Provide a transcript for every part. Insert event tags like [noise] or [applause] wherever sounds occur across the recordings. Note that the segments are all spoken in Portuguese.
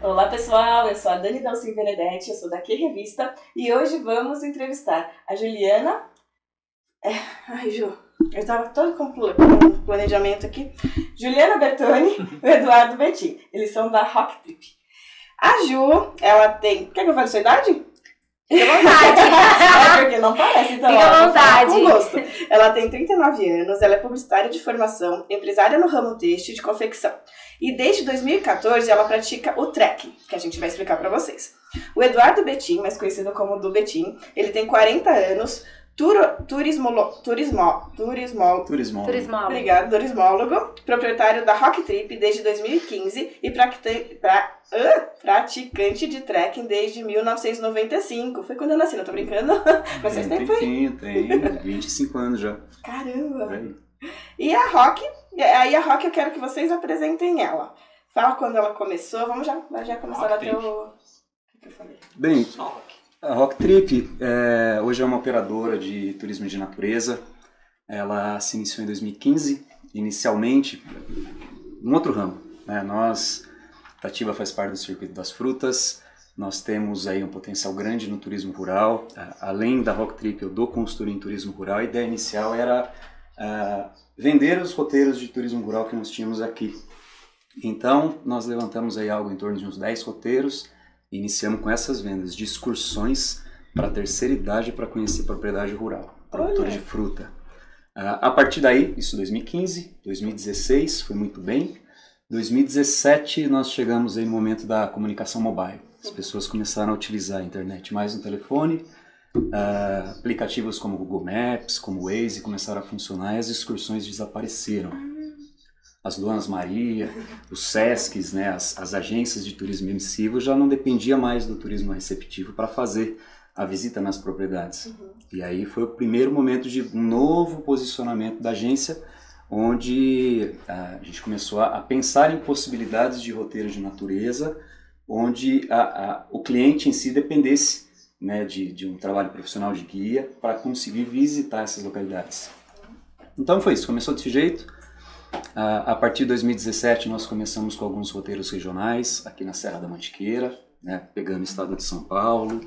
Olá pessoal, eu sou a Dani Dalcin Benedetti, eu sou da Que Revista e hoje vamos entrevistar a Juliana. É... Ai, Ju, eu estava todo com o planejamento aqui. Juliana Bertoni e [laughs] o Eduardo Betim. Eles são da Rock Trip. A Ju, ela tem. Quer que eu fale sua idade? Fica à vontade. [laughs] é porque não parece, então. Fica à vontade. Com gosto. Ela tem 39 anos, ela é publicitária de formação, empresária no ramo têxtil de confecção. E desde 2014 ela pratica o trekking, que a gente vai explicar para vocês. O Eduardo Betim, mais conhecido como do Betim, ele tem 40 anos, Turo, turismolo, turismo, turismo, Turismo. Turismólogo. obrigado, turismólogo, proprietário da Rock Trip desde 2015 e practi- pra- ah, praticante de trekking desde 1995. Foi quando eu nasci, não tô brincando. [laughs] Mas faz Tem tempo aí. tempinho, tem 25 anos já. Caramba! aí. E a Rock, e aí a Rock eu quero que vocês apresentem ela. Fala quando ela começou, vamos já, já começar a Rock bater Trip. o... O que que eu falei? Bem, a Rock Trip é, hoje é uma operadora de turismo de natureza. Ela se iniciou em 2015, inicialmente num outro ramo. Né? Nós, Tativa faz parte do circuito das frutas. Nós temos aí um potencial grande no turismo rural. Além da Rock Trip, eu dou consultoria em turismo rural. A ideia inicial era ah, vender os roteiros de turismo rural que nós tínhamos aqui. Então, nós levantamos aí algo em torno de uns 10 roteiros e iniciamos com essas vendas de excursões para a terceira idade para conhecer propriedade rural, produtor de fruta. Ah, a partir daí, isso 2015, 2016 foi muito bem. 2017 nós chegamos aí no momento da comunicação mobile. As pessoas começaram a utilizar a internet mais no telefone. Ah, aplicativos como Google Maps, como Waze começaram a funcionar e as excursões desapareceram. As Donas Maria, os SESCs, né, as, as agências de turismo emissivo já não dependia mais do turismo receptivo para fazer a visita nas propriedades. E aí foi o primeiro momento de um novo posicionamento da agência, onde ah, a gente começou a, a pensar em possibilidades de roteiro de natureza, onde a- a- o cliente em si dependesse né, de, de um trabalho profissional de guia para conseguir visitar essas localidades. Então foi isso, começou desse jeito. Ah, a partir de 2017 nós começamos com alguns roteiros regionais aqui na Serra da Mantiqueira, né, pegando o estado de São Paulo,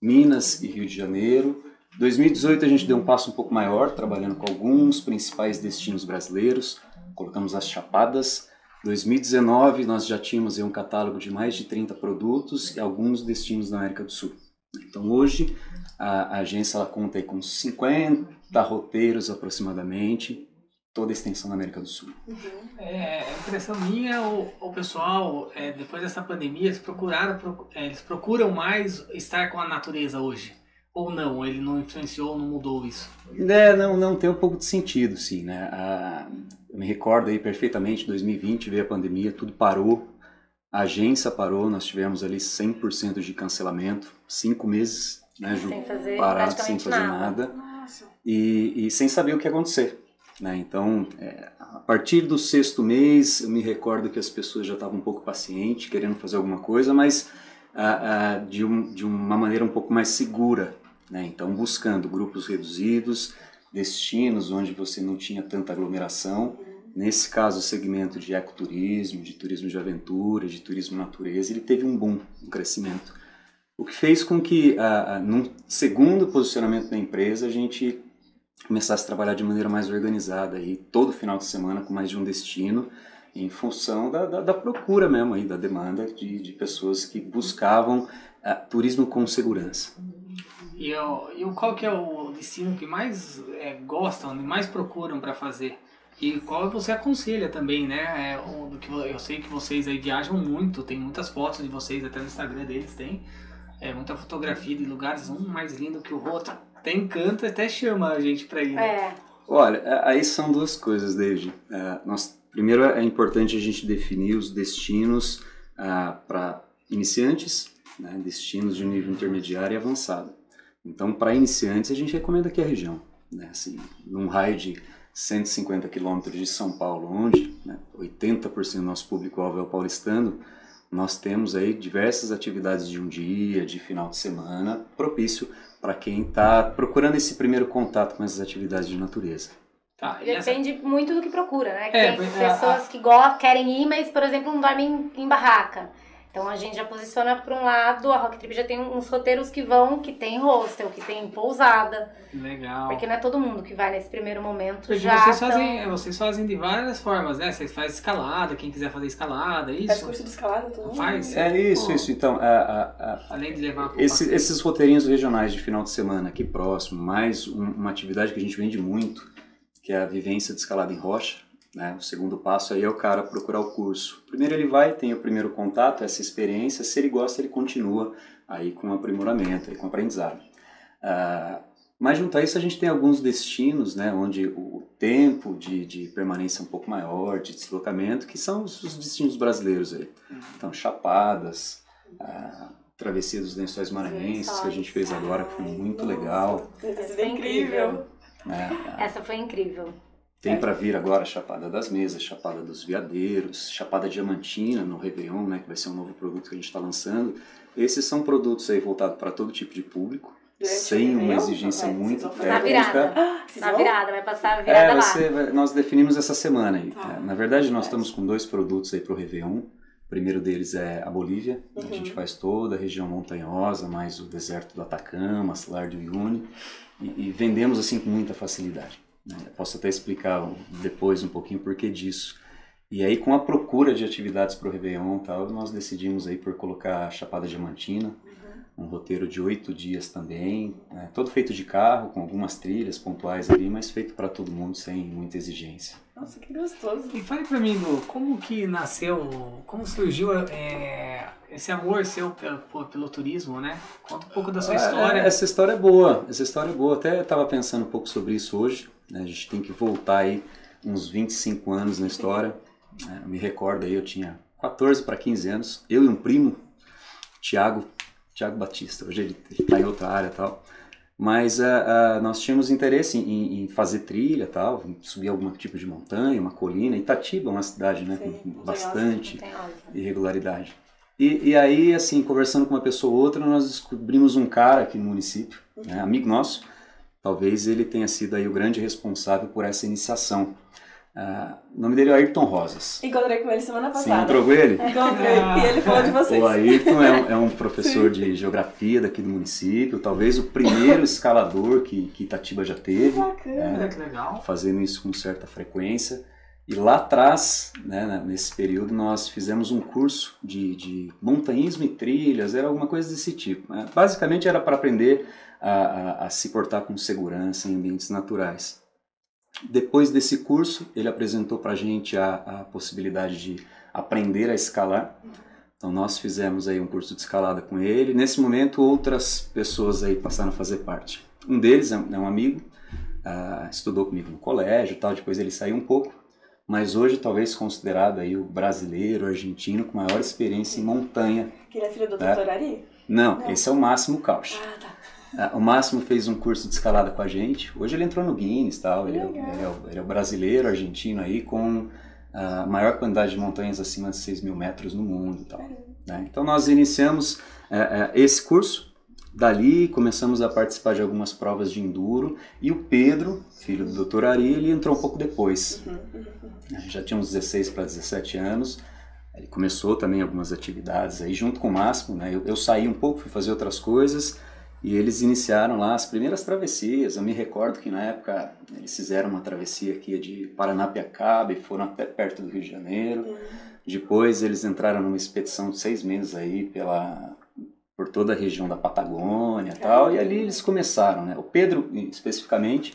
Minas e Rio de Janeiro. 2018 a gente deu um passo um pouco maior, trabalhando com alguns principais destinos brasileiros, colocamos as Chapadas. 2019 nós já tínhamos um catálogo de mais de 30 produtos e alguns destinos da América do Sul. Então hoje a, a agência ela conta aí com 50 roteiros aproximadamente, toda a extensão da América do Sul. É, a impressão minha, o, o pessoal, é, depois dessa pandemia, eles procuraram, procu- é, eles procuram mais estar com a natureza hoje. Ou não, ele não influenciou, não mudou isso. É, não, não tem um pouco de sentido, sim, né? A- eu me recordo aí perfeitamente, 2020 veio a pandemia, tudo parou, a agência parou, nós tivemos ali 100% de cancelamento, cinco meses, né, Ju? Sem fazer Parado, sem fazer nada. nada, e, e sem saber o que ia acontecer. Né? Então, é, a partir do sexto mês, eu me recordo que as pessoas já estavam um pouco pacientes, querendo fazer alguma coisa, mas ah, ah, de, um, de uma maneira um pouco mais segura. Né? Então, buscando grupos reduzidos, destinos onde você não tinha tanta aglomeração. Nesse caso, o segmento de ecoturismo, de turismo de aventura, de turismo natureza, ele teve um boom, um crescimento. O que fez com que, ah, num segundo posicionamento da empresa, a gente começasse a trabalhar de maneira mais organizada, aí, todo final de semana com mais de um destino, em função da, da, da procura mesmo, aí, da demanda de, de pessoas que buscavam turismo com segurança. E, e qual que é o destino que mais é, gostam, mais procuram para fazer? E qual você aconselha também, né? É, que eu sei que vocês aí viajam muito, tem muitas fotos de vocês, até no Instagram deles tem. É, muita fotografia de lugares, um mais lindo que o outro. Até encanta, até chama a gente pra ir. né? É, Olha, a- aí são duas coisas, David. É, nós, primeiro é importante a gente definir os destinos para iniciantes, né, destinos de nível intermediário e avançado. Então, para iniciantes, a gente recomenda aqui a região, né, assim, num raio de 150 quilômetros de São Paulo, onde né, 80% do nosso público-alvo é o paulistano, nós temos aí diversas atividades de um dia, de final de semana, propício para quem está procurando esse primeiro contato com essas atividades de natureza. Tá, e essa- depende muito do que procura, né? É, Tem é, pessoas que go- querem ir, mas, por exemplo, não dormem em, em barraca. Então a gente já posiciona para um lado, a Rock Trip já tem uns roteiros que vão, que tem hostel, que tem pousada. Legal. Porque não é todo mundo que vai nesse primeiro momento Porque já. vocês, tão- fazem, é, vocês fazem de várias formas, né? Vocês fazem escalada, quem quiser fazer escalada, é Faz isso? curso de escalada, tudo. Faz? É isso, isso. Então, a- a- a- Além de levar Esse- esses roteirinhos regionais de final de semana aqui próximo, mais um- uma atividade que a gente vende muito, que é a vivência de escalada em rocha. Né? O segundo passo aí é o cara procurar o curso. Primeiro ele vai, tem o primeiro contato, essa experiência. Se ele gosta, ele continua aí com aprimoramento, aí com aprendizado. Ah, mas junto a isso a gente tem alguns destinos, né, onde o tempo de, de permanência é um pouco maior, de deslocamento, que são os, os destinos brasileiros aí. Então, Chapadas, a Travessia dos Lençóis Maranhenses, que a gente fez agora, que foi muito legal. Isso Foi é incrível. né? Essa foi incrível. Tem para vir agora a Chapada das Mesas, Chapada dos Veadeiros, Chapada Diamantina no Réveillon, né, que vai ser um novo produto que a gente está lançando. Esses são produtos aí voltados para todo tipo de público, Durante sem uma exigência vai, muito Na técnica. virada. Ah, Na vão? virada, vai passar a virada É, lá. ser, nós definimos essa semana aí. Tá. É, Na verdade, nós É. estamos com dois produtos aí para o Réveillon. O primeiro deles é a Bolívia. A Uhum. gente faz toda a região montanhosa, mais o deserto do Atacama, Salar do Uyuni. E, e vendemos assim com muita facilidade. Né? Posso até explicar depois um pouquinho o porquê disso. E aí, com a procura de atividades para o Réveillon e tal, nós decidimos aí por colocar a Chapada Diamantina, Uhum. um roteiro de oito dias também, né? todo feito de carro, com algumas trilhas pontuais ali, mas feito para todo mundo sem muita exigência. Nossa, que gostoso. E fale pra mim, Lu, como que nasceu, como surgiu é, esse amor seu pelo, pelo- turismo, né? Conta um pouco da sua É, história. Essa história é boa, essa história é boa. Até estava pensando um pouco sobre isso hoje. Né? A gente tem que voltar aí uns 25 anos na história. É, me recordo aí, eu tinha 14 para 15 anos. Eu e um primo, Tiago, Tiago Batista. Hoje ele está em outra área tal. Mas ah, ah, nós tínhamos interesse em, em fazer trilha tal, subir algum tipo de montanha, uma colina. Itatiba é uma cidade né, Sim, com bastante irregularidade. E, e aí, assim, conversando com uma pessoa ou outra, nós descobrimos um cara aqui no município, né, amigo nosso, talvez ele tenha sido aí o grande responsável por essa iniciação. Ah, o nome dele é Ayrton Rosas. Encontrei com ele semana Você passada. encontrou com ele? [laughs] Encontrei. Ah. E ele falou de vocês. O Ayrton é um, é um professor de geografia daqui do município, talvez o primeiro escalador que, que Itatiba já Que teve. bacana. Olha que legal. fazendo isso com certa frequência. E lá atrás, né, na- nesse período, nós fizemos um curso de, de montanhismo e trilhas, era alguma coisa desse tipo. né? Basicamente era para aprender a, a- a se portar com segurança em ambientes naturais. Depois desse curso, ele apresentou para a gente a, possibilidade de aprender a escalar. Então nós fizemos aí um curso de escalada com ele. Nesse momento, outras pessoas aí passaram a fazer parte. Um deles é um é amigo, ah, estudou comigo no colégio tal, depois ele saiu um pouco, mas hoje talvez considerado aí o brasileiro, argentino com maior experiência em montanha. Que ele é filho do. Dr. Ari? Não, Não. esse é o Máximo Cauch. Ah, tá. Ah, O Máximo fez um curso de escalada com a gente, hoje ele entrou no Guinness tal, ele é, ele é ele é brasileiro, argentino aí com a maior quantidade de montanhas acima de 6 mil metros no mundo tal. né? Então nós iniciamos é, é, esse curso, dali começamos a participar de algumas provas de enduro e o Pedro, filho do Dr. Ari, ele entrou um pouco depois. Uhum? Já tinha uns 16 para 17 anos, ele começou também algumas atividades aí junto com o Máximo, né? Eu, eu saí um pouco, fui fazer outras coisas e eles iniciaram lá as primeiras travessias. Eu me recordo que na época eles fizeram uma travessia aqui de Paranapiacaba e foram até perto do Rio de Janeiro. Uhum. Depois eles entraram numa expedição de seis meses aí pela por toda a região da Patagônia e tal, e ali eles começaram, né? O Pedro, especificamente,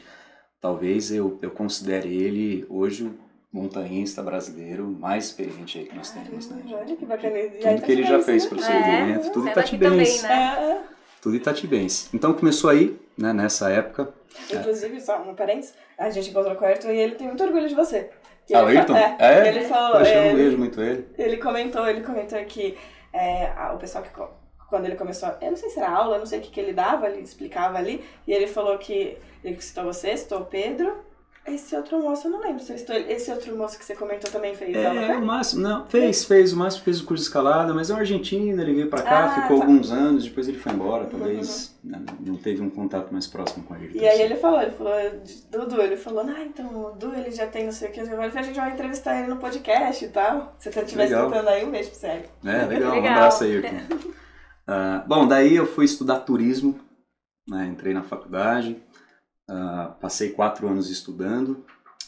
talvez eu, eu considere ele hoje o montanhista brasileiro mais experiente aí que nós temos, né? Olha que bacana. Tudo aí que ele já tá fez né? pro É, segmento, tudo você é daqui itatibense. também, né? É, Tudo itatibense. Então começou aí, né, nessa época. é. Inclusive, só um parênteses, a gente encontrou com o Ayrton e ele tem muito orgulho de você. Ah, o ele Ayrton? fa- É? Ele falou, Poxa, eu é, não vejo muito ele. ele comentou, ele comentou que é, o pessoal que quando ele começou, eu não sei se era aula, eu não sei o que, que ele dava, ele explicava ali, e ele falou que ele citou você, citou o Pedro, Esse outro moço, eu não lembro se eu estou... Esse outro moço que você comentou também fez É, aula, né? o Máximo, não, fez, fez, o Máximo fez o curso de escalada, mas é um argentino, ele veio pra cá, Ah, ficou tá. alguns anos, depois ele foi embora, talvez né, não teve um contato mais próximo com ele. E aí ele falou, ele falou, Dudu, ele falou, ah, então o Du ele já tem não sei o que, agora a gente vai entrevistar ele no podcast e tal. Se você estiver escutando aí, um beijo pra você. É, legal, um Legal. abraço aí. Ah, bom, daí eu fui estudar turismo, né, entrei na faculdade, ah, passei quatro anos estudando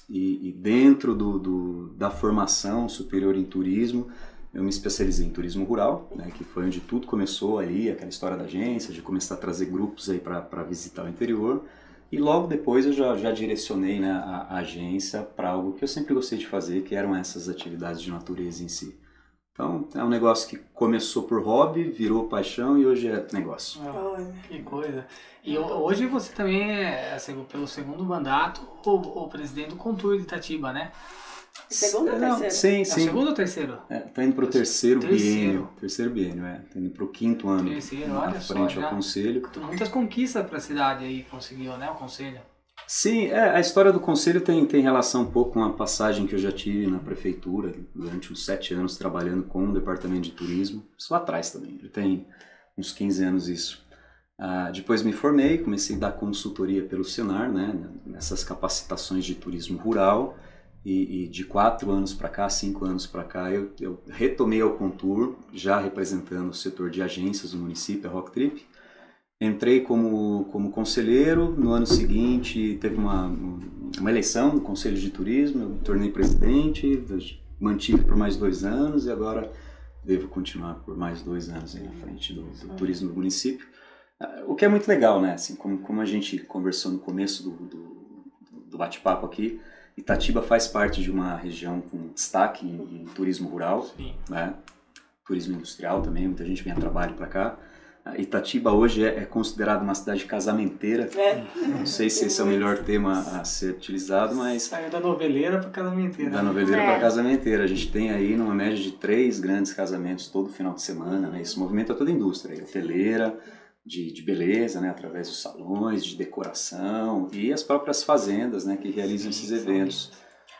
e, e dentro do, do- da formação superior em turismo, eu me especializei em turismo rural, né, que foi onde tudo começou ali, aquela história da agência, de começar a trazer grupos aí para visitar o interior. E logo depois eu já, já direcionei né, a, a agência para algo que eu sempre gostei de fazer, que eram essas atividades de natureza em si. Então, é um negócio que começou por hobby, virou paixão e hoje é negócio. Ah. Que coisa. E ho- hoje você também é, assim, pelo segundo mandato, o, o presidente do Contour de Itatiba, né? Segundo ou Não, terceiro? Sim, É sim. segundo ou terceiro? É, tá indo pro terceiro, Terceiro. biênio. Terceiro biênio, é. Tá indo pro quinto ano Terceiro, olha só, frente já. ao conselho. Muitas conquistas para a cidade aí conseguiu, né? O conselho. Sim, é, a história do conselho tem, tem relação um pouco com a passagem que eu já tive na prefeitura durante uns sete anos trabalhando com o departamento de turismo. Isso lá atrás também, já tem uns 15 anos isso. Ah, depois me formei, comecei a dar consultoria pelo Senar, né, nessas capacitações de turismo rural. E, e de quatro anos para cá, cinco anos para cá, eu, eu retomei ao Contour, já representando o setor de agências do município, a Rock Trip. Entrei como, como conselheiro, no ano seguinte teve uma, uma eleição no Conselho de Turismo, eu me tornei presidente, mantive por mais dois anos e agora devo continuar por mais dois anos aí na frente do, do turismo do município. Ah, O que é muito legal, né? Assim, como, como a gente conversou no começo do, do, do bate-papo aqui, Itatiba faz parte de uma região com destaque em, em turismo rural, Sim. né? Turismo industrial também, muita gente vem a trabalho para cá. Itatiba hoje é, é considerada uma cidade casamenteira. É. Não sei se esse é o melhor tema a ser utilizado, mas Saiu da noveleira para casamenteira. da noveleira É. para casamenteira. A gente tem aí numa média de três grandes casamentos todo final de semana. Né? Isso movimenta toda a indústria, hoteleira, de, de beleza, né? através dos salões, de decoração e as próprias fazendas né? que realizam esses Sim, eventos.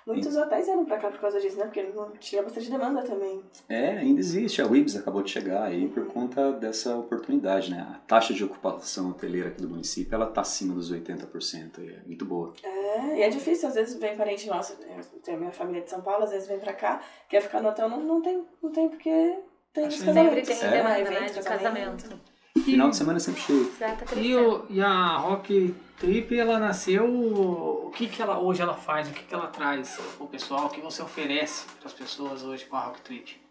Muitos hotéis vieram pra cá por causa disso, né? Porque não tinha bastante demanda também. É, ainda existe. A Wibs acabou de chegar aí por conta dessa oportunidade, né? A taxa de ocupação hoteleira aqui do município, ela tá acima dos 80%, e é muito boa. É, e é difícil, às vezes vem parente nosso, eu tenho minha família de São Paulo, às vezes vem pra cá, quer ficar no hotel, não, não tem, não tem porque tem Acho Sempre tem É. demanda, evento, né? De casamento. Final de semana é sempre cheio. Já tá E, o, e a Rock Trip, ela nasceu. O que, que ela hoje ela faz? O que, que ela traz pro pessoal? O que você oferece para as pessoas hoje com a Rock Trip?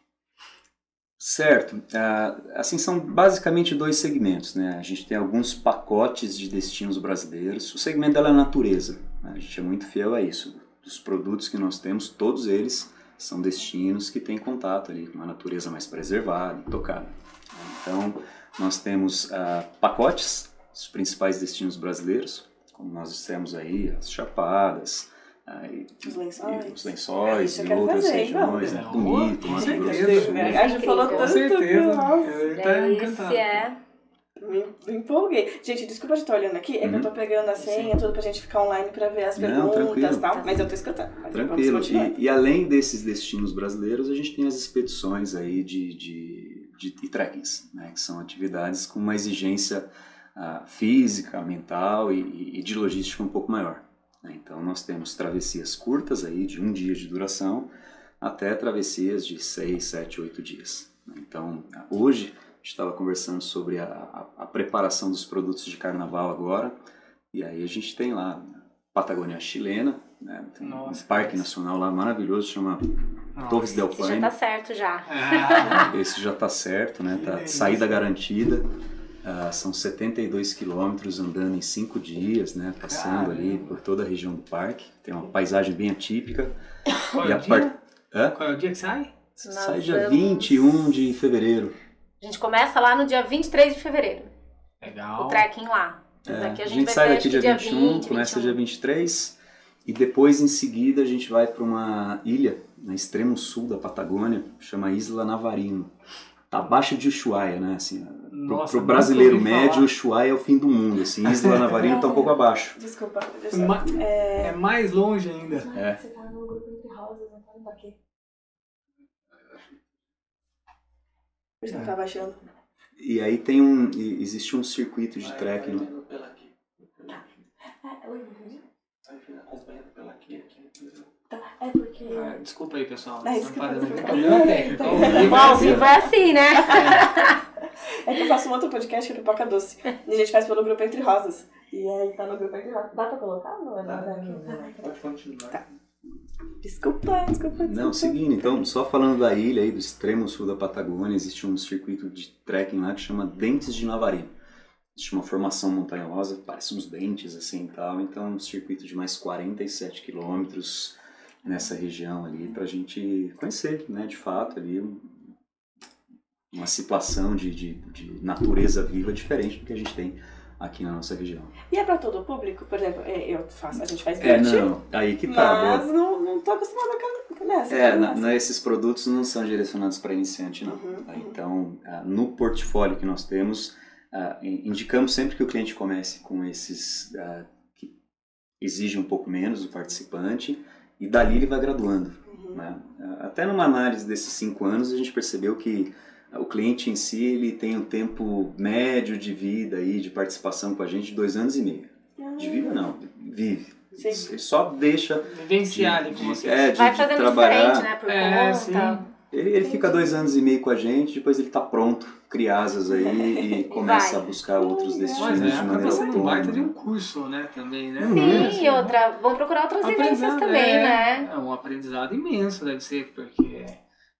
Certo. Ah, assim, são basicamente dois segmentos, né? A gente tem alguns pacotes de destinos brasileiros. O segmento dela é a natureza. né? A gente é muito fiel a isso. Os produtos que nós temos, todos eles são destinos que têm contato ali com uma natureza mais preservada, intocada. Então, nós temos ah, pacotes dos principais destinos brasileiros, como nós dissemos aí, as Chapadas, ah, e- Os lençóis. e os lençóis Isso eu e outras fazer, regiões. vamos. É bonito, Com Mato certeza. Grosso. A gente falou Com tanto certeza. que, nossa, Eu tá encantado. É. me, me empolguei. Gente, desculpa de estar olhando aqui, é que eu Uhum. tô pegando a senha, tudo pra gente ficar online pra ver as Não, perguntas tranquilo. e tal, mas eu tô escutando. Tranquilo. E, e além desses destinos brasileiros, a gente tem as expedições aí de, de, de, de trekkings, né? que são atividades com uma exigência ah, física, mental e, e- e de logística um pouco maior. né? Então nós temos travessias curtas aí de um dia de duração até travessias de seis, sete, oito dias. né? Então hoje a gente estava conversando sobre a, a- a preparação dos produtos de carnaval agora e aí a gente tem lá Patagônia chilena, né? tem Nossa, um parque que nacional lá maravilhoso, chama Nossa. Torres del Esse já Paine. tá certo já. Ah, [laughs] Esse já está certo, né? Tá saída garantida. Ah, são 72 quilômetros andando em cinco dias, né? Passando ali Caramba. por toda a região do parque. Tem uma paisagem bem atípica. qual, E é a o dia? par- Hã? qual é o dia que sai? Nós Sai dia vamos- 21 de fevereiro. A gente começa lá no dia 23 de fevereiro. Legal. O trekking lá. É, aqui a a gente gente vai sai daqui dia dia 21, 20, começa 21. dia 23 e depois em seguida a gente vai para uma ilha no extremo sul da Patagônia, chama Isla Navarino. Tá abaixo de Ushuaia, né? Assim, Nossa, pro brasileiro médio, falar. Chuá é o fim do mundo, assim. Isla Navarino tá um pouco abaixo. [laughs] Desculpa, deixa eu só. Ma- É... É mais longe ainda. É. Você tá no grupo Entre Rosas, não tá no aqui. Por isso que eu tava achando. E aí tem um. Existe um circuito de trekking. né? Ah, oi, Tá, é porque... Ah, desculpa aí, pessoal. Desculpa, desculpa. Problema técnico. [laughs] Ao vivo é assim. vivo é assim, né? [laughs] É que eu faço um outro podcast que é Pipoca Doce. E a gente faz pelo grupo Entre Rosas. E aí tá no grupo Entre Rosas. Dá pra colocar? Não, é nada aqui. Pode continuar. Desculpa, desculpa, Não, desculpa. seguindo, então, só falando da ilha aí, do extremo sul da Patagônia, existe um circuito de trekking lá que chama Dentes de Navarino. Existe uma formação montanhosa, parece uns dentes assim e tal, então um circuito de mais 47 quilômetros nessa região ali pra gente conhecer, né, de fato, ali um- uma situação de, de, de natureza viva diferente do que a gente tem aqui na nossa região. E é pra todo o público? Por exemplo, é, eu faço, a gente faz É, não, aí que tá. mas não, não tô acostumada com nessa. É, na, na- esses produtos não são direcionados para iniciante, não. Uhum, Tá? uhum. Então, ah, no portfólio que nós temos, in- indicamos sempre que o cliente comece com esses ah, que exigem um pouco menos do participante e dali ele vai graduando. Uhum. né? Ah, Até numa análise desses cinco anos, a gente percebeu que o cliente em si ele tem um tempo médio de vida aí, de participação com a gente de dois anos e meio. De vida não, vive. Sim. Ele só deixa Vivenciar ali com de- vocês. é, de- Vai de fazendo trabalhar. diferente, né? Por É, conta. sim. Ele, ele fica dois anos e meio com a gente, depois ele tá pronto, cria asas aí [laughs] e começa vai. a buscar outros Mas destinos Mas é, de acaba maneira sendo um baita de um autônoma. curso, né, também, né? Sim, e outra, vão procurar outras vivências também, é, né? É um aprendizado imenso, deve ser, porque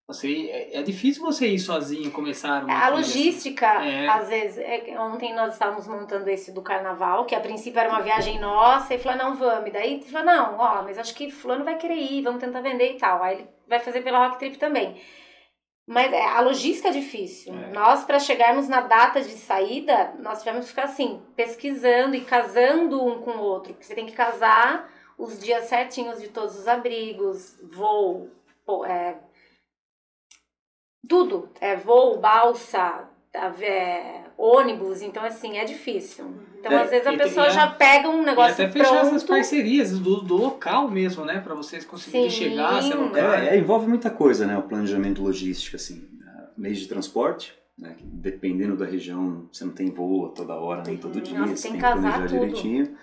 você, é, é difícil você ir sozinho começar uma A trilha assim. logística, É. às vezes, é ontem nós estávamos montando esse do carnaval, que a princípio era uma viagem nossa, e falou, não, vamos. E daí falou, não, ó, mas acho que fulano vai querer ir, vamos tentar vender e tal. Aí ele vai fazer pela Rock Trip também. Mas é, a logística é difícil. É. Nós, para chegarmos na data de saída, nós tivemos que ficar assim, pesquisando e casando um com o outro. Porque você tem que casar os dias certinhos de todos os abrigos, voo, é, tudo. É voo, balsa, é, ônibus. Então, assim, é difícil. Então, É, às vezes a e pessoa e já pega um E negócio até fechar essas pronto. parcerias do, do local mesmo, né? Pra vocês conseguirem Sim. chegar, se alocar. É, é, envolve muita coisa, né? O planejamento logístico, assim. ah, Meios de transporte, né? dependendo da região, você não tem voo a toda hora, nem todo dia, Nossa, você tem que que casar planejar tudo. direitinho.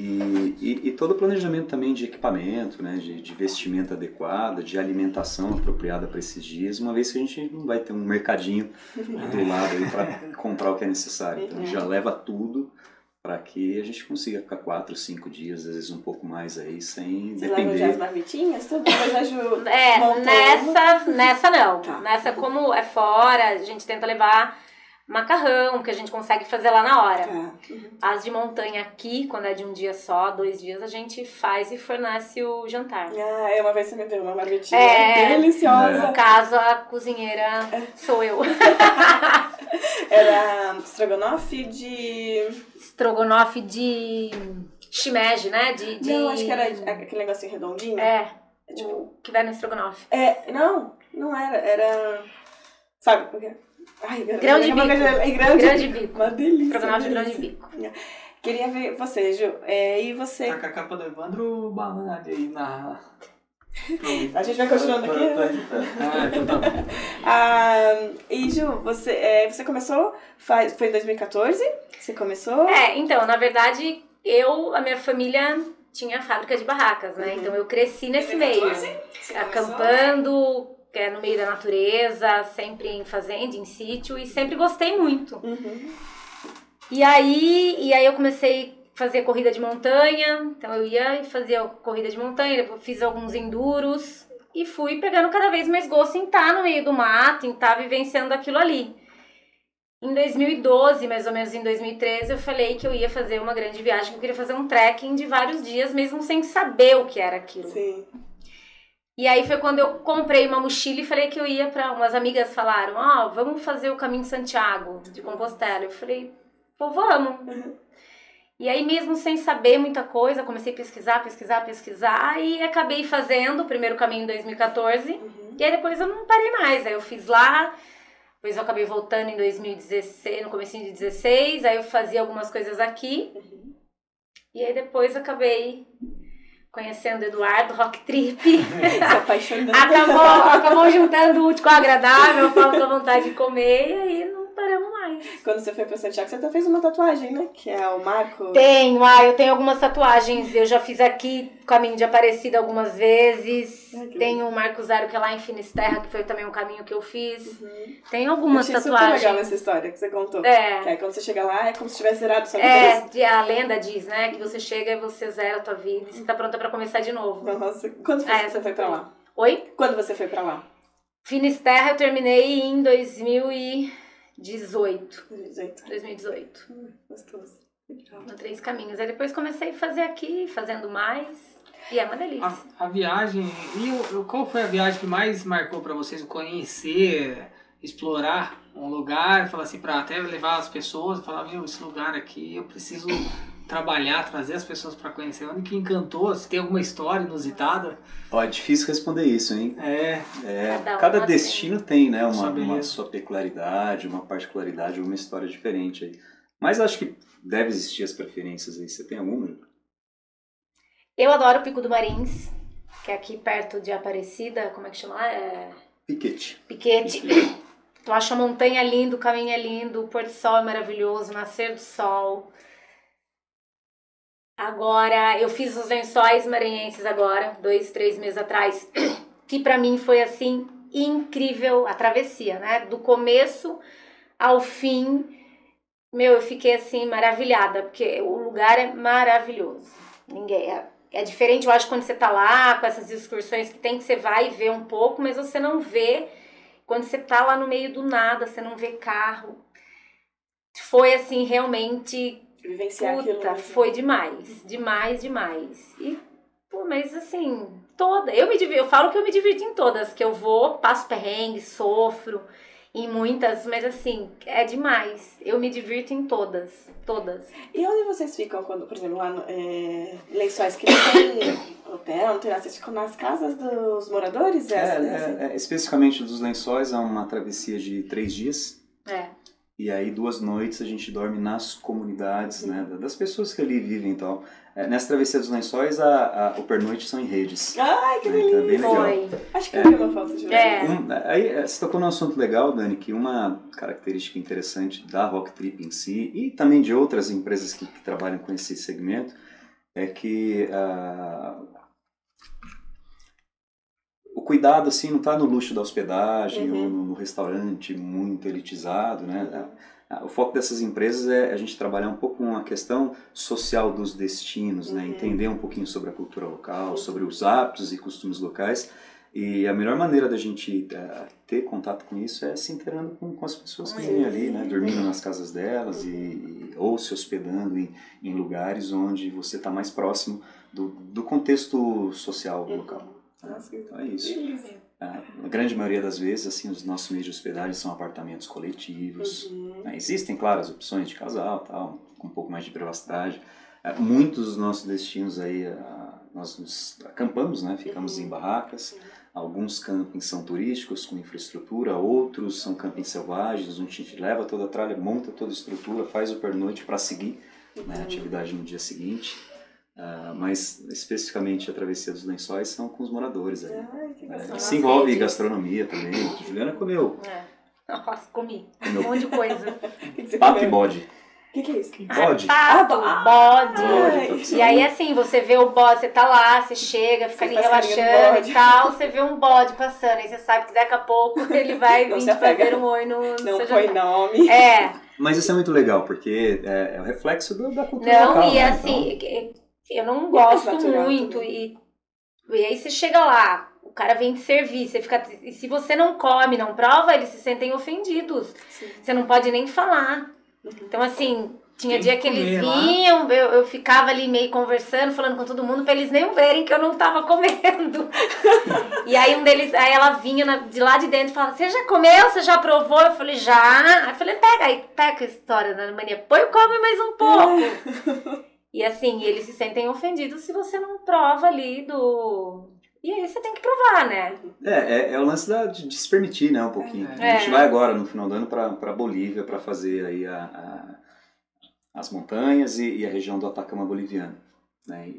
E, e, e todo o planejamento também de equipamento, né? De, de vestimenta adequada, de alimentação apropriada para esses dias, uma vez que a gente não vai ter um mercadinho do [laughs] lado aí para comprar o que é necessário. Então a gente já leva tudo para que a gente consiga ficar quatro, cinco dias, às vezes um pouco mais aí, sem Vocês levam já as depender. marmitinhas? Tudo [laughs] ajuda. É, nessa, nessa não. Tá. Nessa, como é fora, a gente tenta levar macarrão, que a gente consegue fazer lá na hora. Tá. As de montanha aqui, quando é de um dia só, dois dias, a gente faz e fornece o jantar. Ah, é, uma vez você me deu uma marmitinha É. deliciosa. No caso, a cozinheira sou eu. [laughs] Era estrogonofe de... Estrogonofe de shimeji, né? De, de... Não, acho que era aquele negocinho redondinho. É, É, tipo... o que vai no estrogonofe. É, não, não era. Era... Sabe por quê? Ai, Grão de bico. É grão de Grão de bico. Uma delícia. Estrogonofe de grão de bico. Queria ver você, Ju. É, e você? Tá com a capa do Evandro Banana aí na. A gente vai continuando aqui? tô editando. [laughs] Ah, e Ju, você, é, você começou, faz, foi em 2014? Você começou? É, então, na verdade, eu, a minha família tinha fábrica de barracas, né? Uhum. Então eu cresci nesse meio. Acampando, que é no meio da natureza, sempre em fazenda, em sítio, e sempre gostei muito. Uhum. E aí, e aí eu comecei a fazer corrida de montanha, então eu ia e fazia corrida de montanha, fiz alguns enduros e fui pegando cada vez mais gosto em estar no meio do mato, em estar vivenciando aquilo ali. Em 2012, mais ou menos em 2013, eu falei que eu ia fazer uma grande viagem, que eu queria fazer um trekking de vários dias, mesmo sem saber o que era aquilo. Sim. E aí foi quando eu comprei uma mochila e falei que eu ia para umas amigas falaram: "Ó, vamos fazer o caminho de Santiago, de Compostela". Eu falei: "Pô, vamos". Uhum. E aí mesmo sem saber muita coisa, comecei a pesquisar, pesquisar, pesquisar e acabei fazendo o primeiro caminho em 2014. Uhum. E aí depois eu não parei mais. Aí eu fiz lá Depois eu acabei voltando em 2016, no começo de 16, aí eu fazia algumas coisas aqui. Uhum. E aí depois acabei conhecendo o Eduardo, Rock Trip. [laughs] Se apaixonando. acabou, acabou juntando o útil com o agradável, falta a vontade de comer, e aí. [laughs] Quando você foi pra Santiago, você até fez uma tatuagem, né? Que é o Marco. Tenho, ah, eu tenho algumas tatuagens. Eu já fiz aqui caminho de Aparecida algumas vezes. Que Tenho o Marco Zero, que é lá em Finisterra, que foi também um caminho que eu fiz. Uhum. Tenho algumas eu achei tatuagens. super legal essa história que você contou. É. Que aí quando você chega lá, é como se tivesse zerado sua vida. É, a lenda diz, né? Que você chega e você zera a tua vida e você tá pronta pra começar de novo. Nossa, quando você, Ah, essa você foi pra lá? Oi? Quando você foi pra lá? Finisterra eu terminei em 2018. 2018. 2018. Hum, gostoso. Legal. No Três Caminhos. Aí depois comecei a fazer aqui, fazendo mais. E é uma delícia. A, a viagem. E o- o- qual foi a viagem que mais marcou pra vocês? Conhecer, explorar um lugar, falar assim, pra até levar as pessoas, falar, meu, esse lugar aqui eu preciso trabalhar, trazer as pessoas pra conhecer. Onde que encantou? Se tem alguma história inusitada? Ó, é difícil responder isso, hein? É. É, Cada cada uma destino tem, né, Sua uma, beleza. uma sua peculiaridade, uma particularidade, uma história diferente aí. Mas acho que deve existir as preferências aí. Você tem alguma? Eu adoro o Pico do Marins, que é aqui perto de Aparecida. Como é que chama? É... Piquete. Piquete. Tu acha a montanha linda, o caminho é lindo, o pôr do sol é maravilhoso, o nascer do sol. Agora, eu fiz os lençóis maranhenses agora, dois, três meses atrás, [clears throat] que pra mim foi assim incrível a travessia, né? Do começo ao fim, meu, eu fiquei assim maravilhada, porque o lugar é maravilhoso. Ninguém é, é diferente, eu acho, quando você tá lá com essas excursões que tem que você vai e vê um pouco, mas você não vê quando você tá lá no meio do nada, você não vê carro. Foi assim, realmente Vivenciar aquilo. Puta, né? foi demais, demais, demais. E, pô, mas assim, toda. Eu me eu falo que eu me divirto em todas, que eu vou, passo perrengue, sofro em muitas, mas assim, é demais. Eu me divirto em todas, todas. E onde vocês ficam quando, por exemplo, lá no é, Lençóis, que não tem [coughs] hotel, não tem nada, vocês ficam nas casas dos moradores? É, É, assim? é, é, especificamente dos lençóis, é uma travessia de três dias. É. E aí, duas noites, a gente dorme nas comunidades, né? Das pessoas que ali vivem e tal. É, nessa travessia dos lençóis, a, a, o pernoite são em redes. Ai, que Então é bem delícia! legal. Foi. Acho que eu vi uma foto de vocês. É. Um, aí é, você tocou num assunto legal, Dani, que uma característica interessante da Rock Trip em si e também de outras empresas que, que trabalham com esse segmento é que ah, cuidado assim não está no luxo da hospedagem Uhum. ou no, restaurante muito elitizado, né? Ah, O foco dessas empresas é a gente trabalhar um pouco com a questão social dos destinos, né? Uhum. entender um pouquinho sobre a cultura local, sobre os hábitos e costumes locais. E a melhor maneira da gente eh, ter contato com isso é se inteirando com, com as pessoas que vivem ali, né? dormindo nas casas delas e, e- ou se hospedando em, em lugares onde você está mais próximo do, do contexto social Uhum. local. Nossa, Então é isso. Ah, A grande maioria das vezes, assim, os nossos meios de hospedagem são apartamentos coletivos. Uhum. né? Existem, claro, as opções de casal, tal, com um pouco mais de privacidade. Ah, Muitos dos nossos destinos aí, nós nos acampamos, né? Ficamos Uhum. em barracas. Alguns campings são turísticos, com infraestrutura, outros são campings selvagens, onde a gente leva toda a tralha, monta toda a estrutura, faz o pernoite para seguir né, a Uhum. atividade no dia seguinte. Ah, mas especificamente a travessia dos lençóis são com os moradores ali. Ai, que né, que se envolve gastronomia também. Juliana comeu, É. Nossa, comi. Um comeu monte de coisa. O [laughs] que que você pato e bode. O que, que é isso? Bode. Pato, Ah, bode. Ai, E aí, assim, você vê o bode, você tá lá, você chega, fica Você ali no relaxando e tal, você vê um bode passando, aí você sabe que daqui a pouco [laughs] ele vai vir te fazer um oi no, Não jantar. nome. É, Mas isso é muito legal, porque é, é o reflexo do- da cultura não, local. e né? assim, eu não gosto natural muito, também. e, e aí você chega lá, o cara vem te servir, você fica, e se você não come, não prova, eles se sentem ofendidos, Sim. você não pode nem falar. Uhum. Então, assim, tinha Tem dia que que eles vinham, eu, eu ficava ali meio conversando, falando com todo mundo, pra eles nem verem que eu não tava [laughs] comendo. e aí um deles, aí ela vinha na- de lá de dentro e falava, você já comeu? Você já provou? Eu falei, já. Aí eu falei, pega aí, pega a história da mania, põe come mais um pouco. [laughs] e assim, eles se sentem ofendidos se você não prova ali do, E aí você tem que provar, né? É, é, é o lance da, de, de se permitir, né, um pouquinho. É. A gente vai agora, no final do ano, para Bolívia, para fazer aí a, a- as montanhas e, e a região do Atacama boliviano. Né?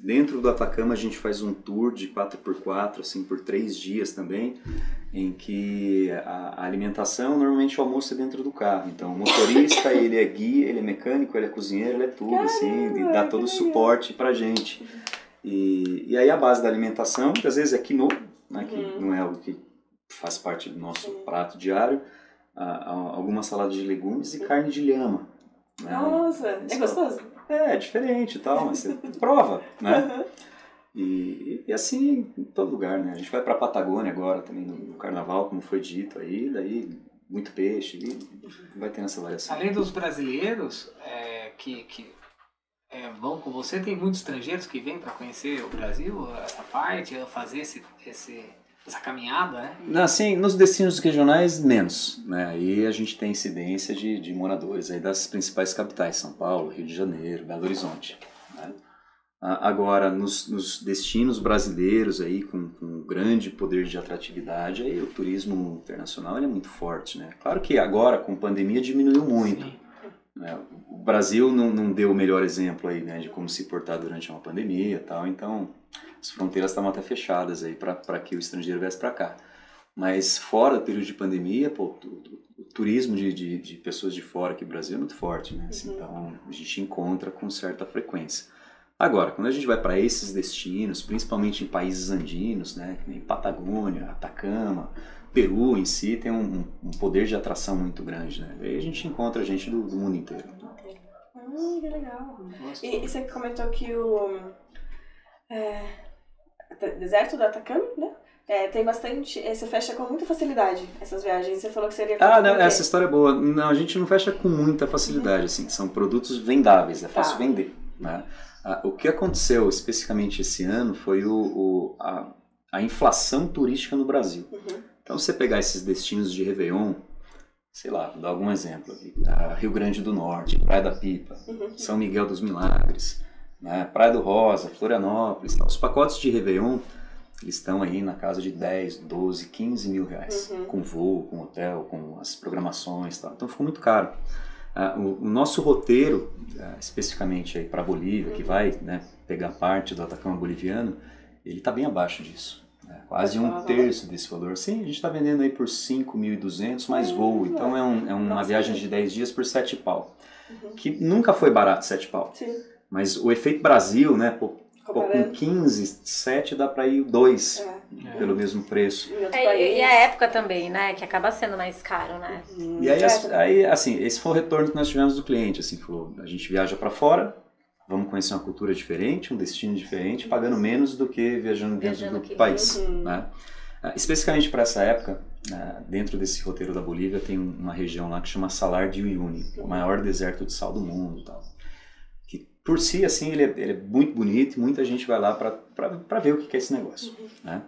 Dentro do Atacama a gente faz um tour de 4x4, assim, por três dias também, em que a, a alimentação, normalmente o almoço é dentro do carro. Então o motorista, [laughs] ele é guia, ele é mecânico, ele é cozinheiro, ele é tudo, assim, e dá Caramba, todo o suporte pra gente. E, e aí a base da alimentação, que às vezes é quinoa, né, que Uhum. não é algo que faz parte do nosso Sim. prato diário, a- a- alguma salada de legumes e carne de lhama. né? Nossa, é gostoso? É, é diferente e tal, mas você prova, né? E, e assim em todo lugar, né? A gente vai pra Patagônia agora também no, no carnaval, como foi dito aí, daí muito peixe, vai tendo essa variação. Além dos brasileiros é, que, que é, vão com você, tem muitos estrangeiros que vêm para conhecer o Brasil, essa parte, fazer esse, esse, essa caminhada, né? Assim, nos destinos regionais, menos. Né? Aí a gente tem incidência de, de moradores aí das principais capitais, São Paulo, Rio de Janeiro, Belo Horizonte. né? Agora, nos, nos destinos brasileiros aí, com, com grande poder de atratividade, aí o turismo internacional é muito forte. Né? Claro que agora, com pandemia, diminuiu muito. Né? O Brasil não, não deu o melhor exemplo aí, né, de como se portar durante uma pandemia e tal, então as fronteiras estavam até fechadas aí para que o estrangeiro viesse para cá. Mas fora do período de pandemia, pô, o turismo de, de, de pessoas de fora aqui do Brasil é muito forte, né? Assim, Uhum. Então a gente encontra com certa frequência. Agora, quando a gente vai para esses destinos, principalmente em países andinos, né, nem Patagônia, Atacama, Peru em si tem um, um poder de atração muito grande, né? Aí a gente encontra gente do, do mundo inteiro. Hum, que legal. E, e você comentou que o é, Ata- deserto do Atacama, né? É, tem bastante. é, Você fecha com muita facilidade essas viagens. Você falou que seria. Ah, não, essa história é boa. Não, a gente não fecha com muita facilidade, assim. São produtos vendáveis, é fácil Tá. vender, né? Ah, o que aconteceu especificamente esse ano foi o, o- a, a inflação turística no Brasil. Uhum. Então, você pegar esses destinos de Réveillon, sei lá, vou dar algum exemplo aqui. Ah, Rio Grande do Norte, Praia da Pipa, Uhum. São Miguel dos Milagres, né? Praia do Rosa, Florianópolis. Tal. Os pacotes de Réveillon eles estão aí na casa de 10, 12, 15 mil reais. Uhum. Com voo, com hotel, com as programações tal. Então ficou muito caro. Ah, o, o nosso roteiro, ah, especificamente para a Bolívia, que vai né, pegar parte do Atacama boliviano, ele está bem abaixo disso. Né? Quase Pode um o terço desse valor. Sim, a gente está vendendo aí por 5.200 mais voo. Então é, um- é uma Nossa. viagem de 10 dias por 7 pau. Uhum. Que nunca foi barato 7 pau. Sim. Mas o efeito Brasil, né? Pô, pô, com Comparando. 15, 7 dá para ir 2 É, É. pelo mesmo preço. É, e a época também, né? Que acaba sendo mais caro, né? Hum, E aí, é, as- aí, assim, esse foi o retorno que nós tivemos do cliente. Assim, falou, a gente viaja para fora, vamos conhecer uma cultura diferente, um destino diferente, pagando menos do que viajando dentro Viajando do país. Uhum. Né? Ah, Especificamente para essa época, ah, dentro desse roteiro da Bolívia, tem um- uma região lá que chama Salar de Uyuni, o maior deserto de sal do mundo. Tal. Que por si, assim, ele é, ele é muito bonito e muita gente vai lá para ver o que é esse negócio. Né?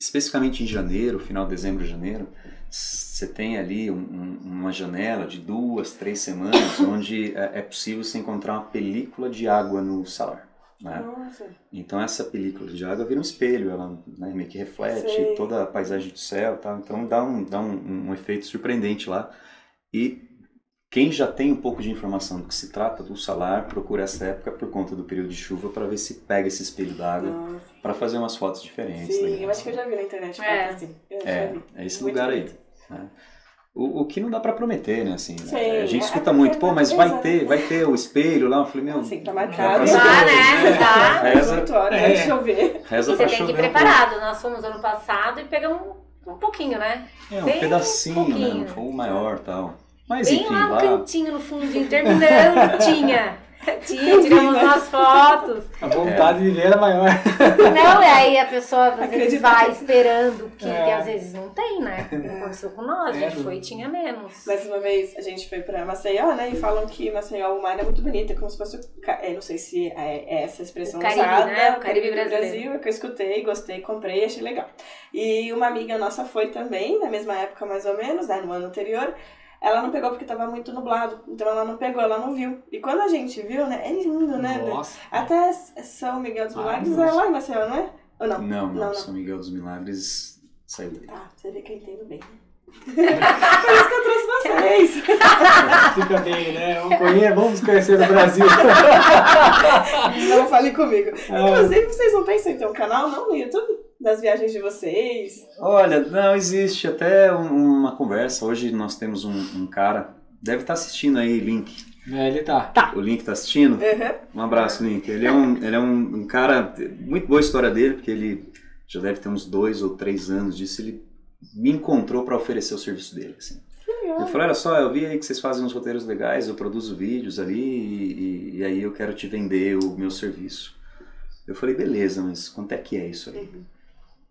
Especificamente em janeiro, final de dezembro, janeiro, você tem ali um- um- uma janela de duas, três semanas [coughs] onde é, é possível você encontrar uma película de água no salar. Né? Nossa. Então essa película de água vira um espelho, ela né, meio que reflete Sei. toda a paisagem do céu, tal. então dá um, dá um, um efeito surpreendente lá. E quem já tem um pouco de informação do que se trata do salar, procura essa época por conta do período de chuva para ver se pega esse espelho d'água para fazer umas fotos diferentes. Sim, legais. eu acho que eu já vi na internet. É. assim. Eu já É, vi. é esse Muito lugar aí. Né? O, o que não dá pra prometer, né? Assim, Sim, a gente é escuta porque muito, pô, mas vai natureza, ter, né? vai ter o espelho lá. Eu falei, meu, Assim, tá marcado. Dá, né? É. Dá. [laughs] Reza, 18 horas, É. chover. reza E pra você tem que ir chover um preparado. Nós fomos ano passado e pegamos um, um pouquinho, né? É, um Bem pedacinho, né? pouquinho. Não foi o maior tal. Mas Bem enfim, lá no lá. cantinho, no fundinho, terminando, tinha. Tinha, tiramos umas fotos. A vontade de ver era maior. Não, e aí a pessoa às vezes vai esperando, que É. às vezes não tem, né? [laughs] Aconteceu com nós, a gente É. foi e tinha menos. Mas uma vez a gente foi pra Maceió, né? E falam que Maceió, o mar é muito bonito, é como se fosse. ca- é, não sei se é, é essa expressão O Caribe, usada. né? O o Caribe brasileiro. Brasil, é que eu escutei, gostei, comprei, achei legal. E uma amiga nossa foi também, na mesma época mais ou menos, né? No ano anterior. Ela não pegou porque tava muito nublado, então ela não pegou, ela não viu. E quando a gente viu, né? É lindo, né? Nossa. Até São Miguel dos Milagres é Maravilhoso. lá em Maceió, não é? Ou não? Não, não, Não, não. São Miguel dos Milagres saiu dele. Ah, você vê que eu entendo bem. né? [laughs] Por isso que eu trouxe vocês. [laughs] Fica bem, né? Vamos conhecer, vamos conhecer o Brasil. [laughs] Não fale comigo. Ah. Inclusive, vocês não pensam em ter um canal, não, no YouTube? Das viagens de vocês? Olha, não existe até um- uma conversa. Hoje nós temos um, um cara, deve estar assistindo aí, Link. É, ele tá. O Link tá assistindo? Uhum. Um abraço, Link. Ele é um, ele é um, um cara, muito boa a história dele, porque ele já deve ter uns dois ou três anos disso. Ele me encontrou para oferecer o serviço dele. Assim. Eu falei, olha só, eu vi aí que vocês fazem uns roteiros legais, eu produzo vídeos ali e, e- e aí eu quero te vender o meu serviço. Eu falei, beleza, mas quanto é que é isso aí?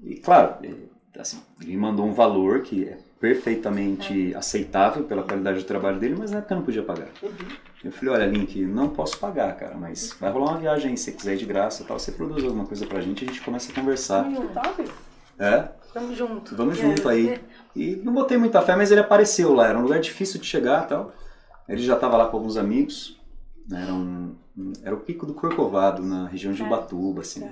E claro, ele, assim, ele mandou um valor que é perfeitamente aceitável pela qualidade do trabalho dele, mas na época eu não podia pagar. Eu falei, olha, Link, não posso pagar, cara, mas vai rolar uma viagem aí, se você quiser ir de graça e tal, você produz alguma coisa pra gente, a gente começa a conversar. Hum, top. É? Vamos junto. Vamos junto aí. E não botei muita fé, mas ele apareceu lá. Era um lugar difícil de chegar e tal. Ele já estava lá com alguns amigos. né, Era, um, era o Pico do Corcovado, na região de Ubatuba, assim.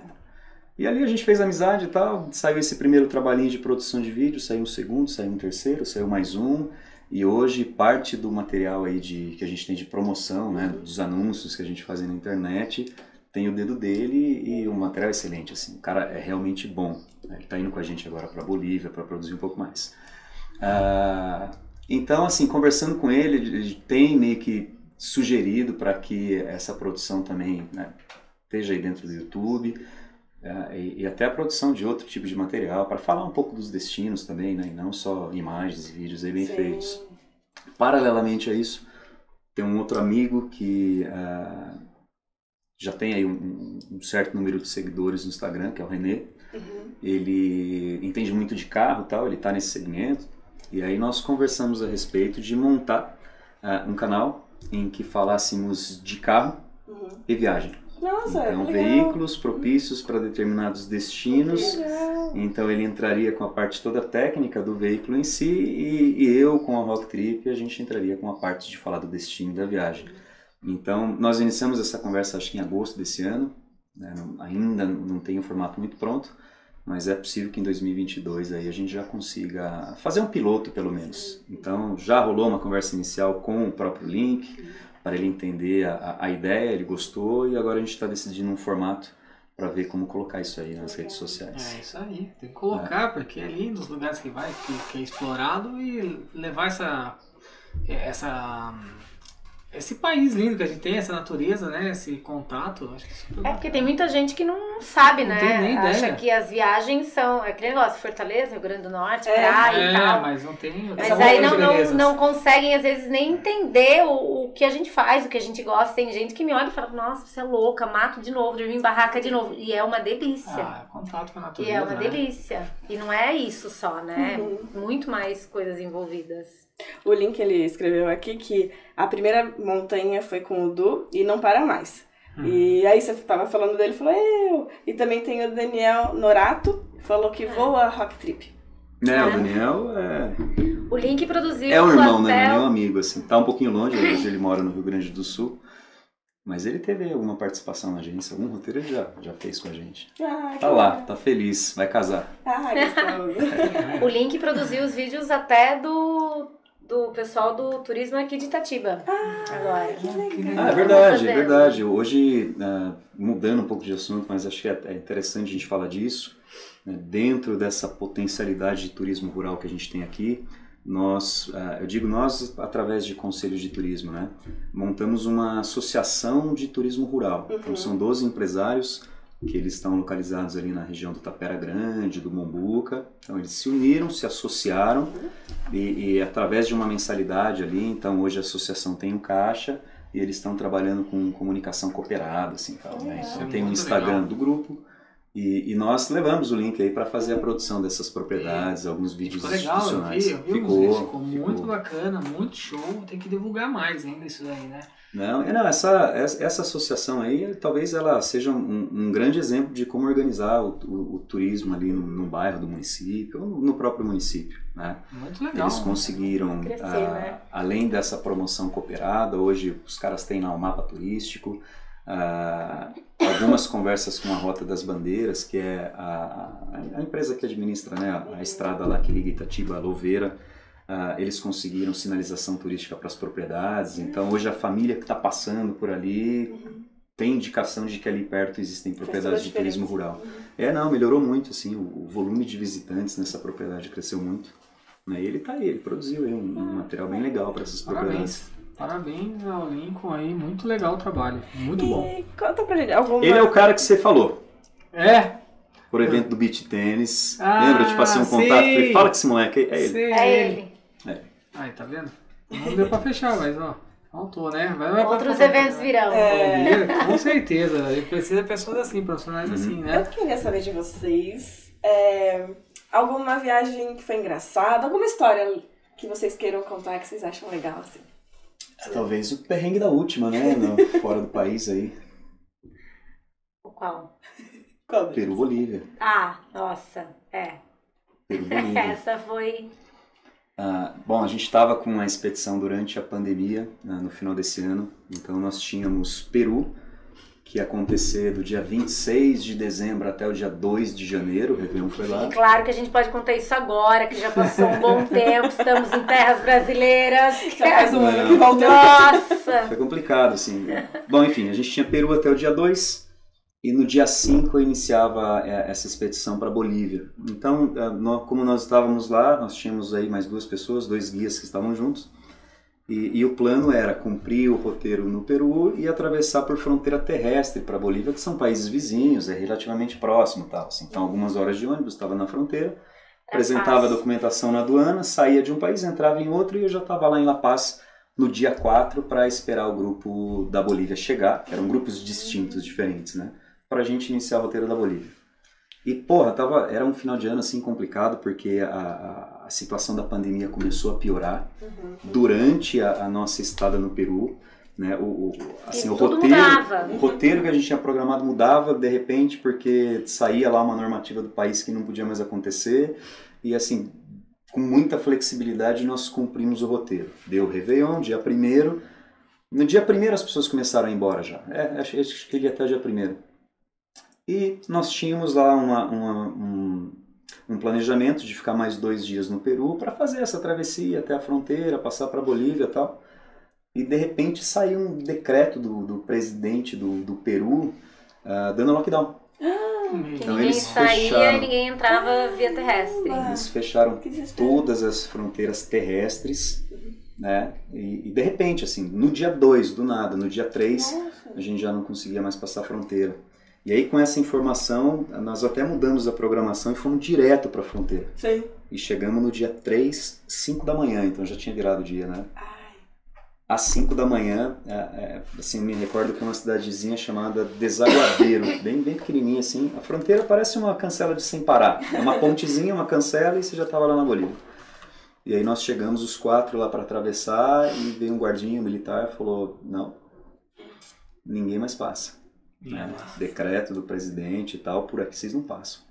E ali a gente fez amizade e tal. Saiu esse primeiro trabalhinho de produção de vídeo, saiu um segundo, saiu um terceiro, saiu mais um. E hoje parte do material aí de, que a gente tem de promoção, né, dos anúncios que a gente faz na internet, tem o dedo dele e o material é excelente, assim. O cara é realmente bom. Ele está indo com a gente agora para Bolívia para produzir um pouco mais. Ah, então, assim, conversando com ele, ele tem meio que sugerido para que essa produção também né, esteja aí dentro do YouTube. Ah, e, e até a produção de outro tipo de material para falar um pouco dos destinos também, né, e não só imagens e vídeos aí bem Sim. feitos. Paralelamente a isso, tem um outro amigo que ah, já tem aí um, um certo número de seguidores no Instagram, que é o Renê. Uhum. Ele entende muito de carro e tal, ele está nesse segmento. E aí nós conversamos a respeito de montar ah, um canal em que falássemos de carro Uhum. e viagem. Nossa, Então, legal. veículos propícios para determinados destinos. Então ele entraria com a parte toda técnica do veículo em si e, e eu com a Rock Trip a gente entraria com a parte de falar do destino da viagem. Então nós iniciamos essa conversa acho que em agosto desse ano, né, não- ainda não tem o formato muito pronto, mas é possível que em 2022 aí a gente já consiga fazer um piloto pelo menos. Então já rolou uma conversa inicial com o próprio Link para ele entender a, a- ideia, ele gostou e agora a gente está decidindo um formato para ver como colocar isso aí nas redes sociais. É isso aí, tem que colocar, porque é ali nos lugares que vai, que, que é explorado e levar essa, essa, esse país lindo que a gente tem, essa natureza, né, esse contato, acho que isso É porque tem muita gente que não sabe, Não né? tem nem Acha ideia. que as viagens são. É aquele negócio, Fortaleza, Rio Grande do Norte, É. praia é, e tal. mas não tem Mas aí não, não, não conseguem, às vezes, nem entender o, o que a gente faz, o que a gente gosta. Tem gente que me olha e fala, nossa, você é louca, mato de novo, dormi em barraca de novo. E é uma delícia. Ah, contato com a e natureza, é uma né? delícia. E não é isso só, né? Uhum. Muito mais coisas envolvidas. O Link ele escreveu aqui que a primeira montanha foi com o Du e não para mais. Hum. E aí você tava falando dele, falou eu. E também tem o Daniel Norato, falou que voa Rock Trip. Né, o Ah. Daniel é, O Link produziu é um irmão, né? Não é o- um amigo, assim. Tá um pouquinho longe, hoje ele mora no Rio Grande do Sul. Mas ele teve alguma participação na agência, algum roteiro ele já, já fez com a gente. Ah, Tá lá, tá feliz, vai casar. Ah, [laughs] gostoso. O Link produziu os vídeos até do, do pessoal do turismo aqui de Itatiba. agora. que legal. Ah, é verdade, é verdade. Hoje, ah, mudando um pouco de assunto, mas acho que é é interessante a gente falar disso. né, Dentro dessa potencialidade de turismo rural que a gente tem aqui, nós, ah, eu digo nós através de conselhos de turismo, né? Montamos uma associação de turismo rural. Então Uhum. são 12 empresários que eles estão localizados ali na região do Tapera Grande, do Mombuca. Então eles se uniram, se associaram e, e através de uma mensalidade ali, então hoje a associação tem um caixa e eles estão trabalhando com comunicação cooperada, assim, tal, né? Então tem um Instagram legal. do grupo e, e nós levamos o link aí para fazer a produção dessas propriedades, alguns vídeos Ficou legal, eu vi, eu vi uns ficou, vídeos, ficou muito ficou. bacana, muito show, tem que divulgar mais ainda isso daí, né? Não, é, não essa, essa associação aí, talvez ela seja um, um grande exemplo de como organizar o, o- o turismo ali no, no bairro do município, ou no, próprio município, né? Muito legal. Eles conseguiram, Crescer, ah, né? além dessa promoção cooperada, hoje os caras têm lá o mapa turístico, ah, algumas conversas com a Rota das Bandeiras, que é a, a, a empresa que administra né, a, a, estrada lá que liga Itatiba a Louveira. Ah, eles conseguiram sinalização turística para as propriedades, então hoje a família que está passando por ali tem indicação de que ali perto existem propriedades de turismo rural. É, não, melhorou muito, assim, o, o volume de visitantes nessa propriedade cresceu muito. Né? E ele tá aí, ele produziu aí um, um material bem legal para essas propriedades. Parabéns. Ao Lincoln aí, muito legal o trabalho, muito bom. E conta pra gente alguma... Ele é o cara que você falou. É, Por evento do beach tênis. Ah, Lembra? Eu te passei um contato. sim. Falei, fala que esse moleque é ele. sei É ele. Aí, tá vendo? Não deu pra fechar, mas ó, faltou, né? Vai, vai, Outros vai, eventos virão. É. Com certeza, ele precisa de pessoas assim, profissionais assim, Eu né? queria saber de vocês é, alguma viagem que foi engraçada, alguma história que vocês queiram contar que vocês acham legal, assim. [laughs] Talvez o perrengue da última, né? no- fora do país aí. Qual? [laughs] Qual? Peru, Bolívia. Ah, nossa, é. Peru, [laughs] Bolívia. Essa foi. Ah, bom, a gente estava com uma expedição durante a pandemia, né, no final desse ano. Então nós tínhamos Peru, que ia acontecer do dia 26 de dezembro até o dia 2 de janeiro. O Réveillon foi lá. E claro que a gente pode contar isso agora, que já passou um bom tempo, estamos em terras brasileiras. [laughs] Já faz um ano que voltou. Nossa! Foi complicado, assim. Bom, enfim, a gente tinha Peru até o dia 2 e no dia 5 eu iniciava é, essa expedição para Bolívia. Então, é, como nós estávamos lá, nós tínhamos aí mais duas pessoas, dois guias que estavam juntos. E, e o plano era cumprir o roteiro no Peru e atravessar por fronteira terrestre para Bolívia, que são países vizinhos, é relativamente próximo, tal. Assim. Então, algumas horas de ônibus, estava na fronteira, apresentava a fácil. documentação na aduana, saía de um país, entrava em outro e eu já estava lá em La Paz no dia 4 para esperar o grupo da Bolívia chegar, que eram grupos distintos, diferentes, né? Para a gente iniciar o roteiro da Bolívia. E, porra, tava, era um final de ano assim complicado, porque a, a, a situação da pandemia começou a piorar Uhum. durante a, a nossa estada no Peru. Né? O, o, assim, E o roteiro, mudava. o roteiro que a gente tinha programado mudava de repente porque saía lá uma normativa do país que não podia mais acontecer e assim com muita flexibilidade nós cumprimos o roteiro deu o Réveillon dia primeiro no dia primeiro as pessoas começaram a ir embora já é, acho, acho que ele ia até o dia primeiro e nós tínhamos lá uma, uma- um, um planejamento de ficar mais dois dias no Peru para fazer essa travessia até a fronteira passar para Bolívia e tal e de repente saiu um decreto do, do presidente do, do Peru ah, dando lockdown. Que Então ninguém eles saía fecharam. e ninguém entrava via terrestre. Ah, Eles fecharam todas as fronteiras terrestres, né? E, e de repente, assim, no dia 2, do nada, no dia 3, Nossa. a gente já não conseguia mais passar a fronteira. E aí, com essa informação, nós até mudamos a programação e fomos direto para a fronteira. Sei. E chegamos no dia 3, 5 da manhã, então já tinha virado o dia, né? Ai. às 5 da manhã, é, é, assim, me recordo que é uma cidadezinha chamada Desaguadeiro, [laughs] bem, bem pequenininha assim. A fronteira parece uma cancela de sem parar. É uma pontezinha, uma cancela e você já estava lá na Bolívia. E aí nós chegamos os quatro lá para atravessar e veio um guardinha militar e falou, não, ninguém mais passa. Né? Decreto do presidente e tal, por aqui vocês não passam.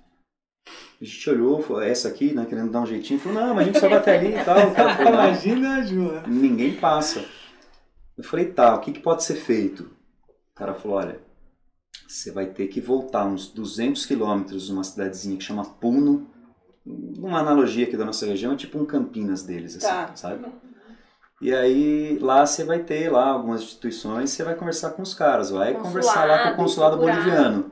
A gente olhou, falou, "É essa aqui, né, querendo dar um jeitinho, falou, não, mas a gente só vai até ali e tal. Cara falou, "Não, Imagina, Ju. ninguém passa. Eu falei, tá, o que, que pode ser feito? O cara falou, olha, você vai ter que voltar uns 200 quilômetros numa cidadezinha que chama Puno. Uma analogia aqui da nossa região, é tipo um Campinas deles, assim, Tá. sabe? E aí lá você vai ter lá algumas instituições, você vai conversar com os caras, vai Consulado, conversar lá com o consulado procurar. boliviano.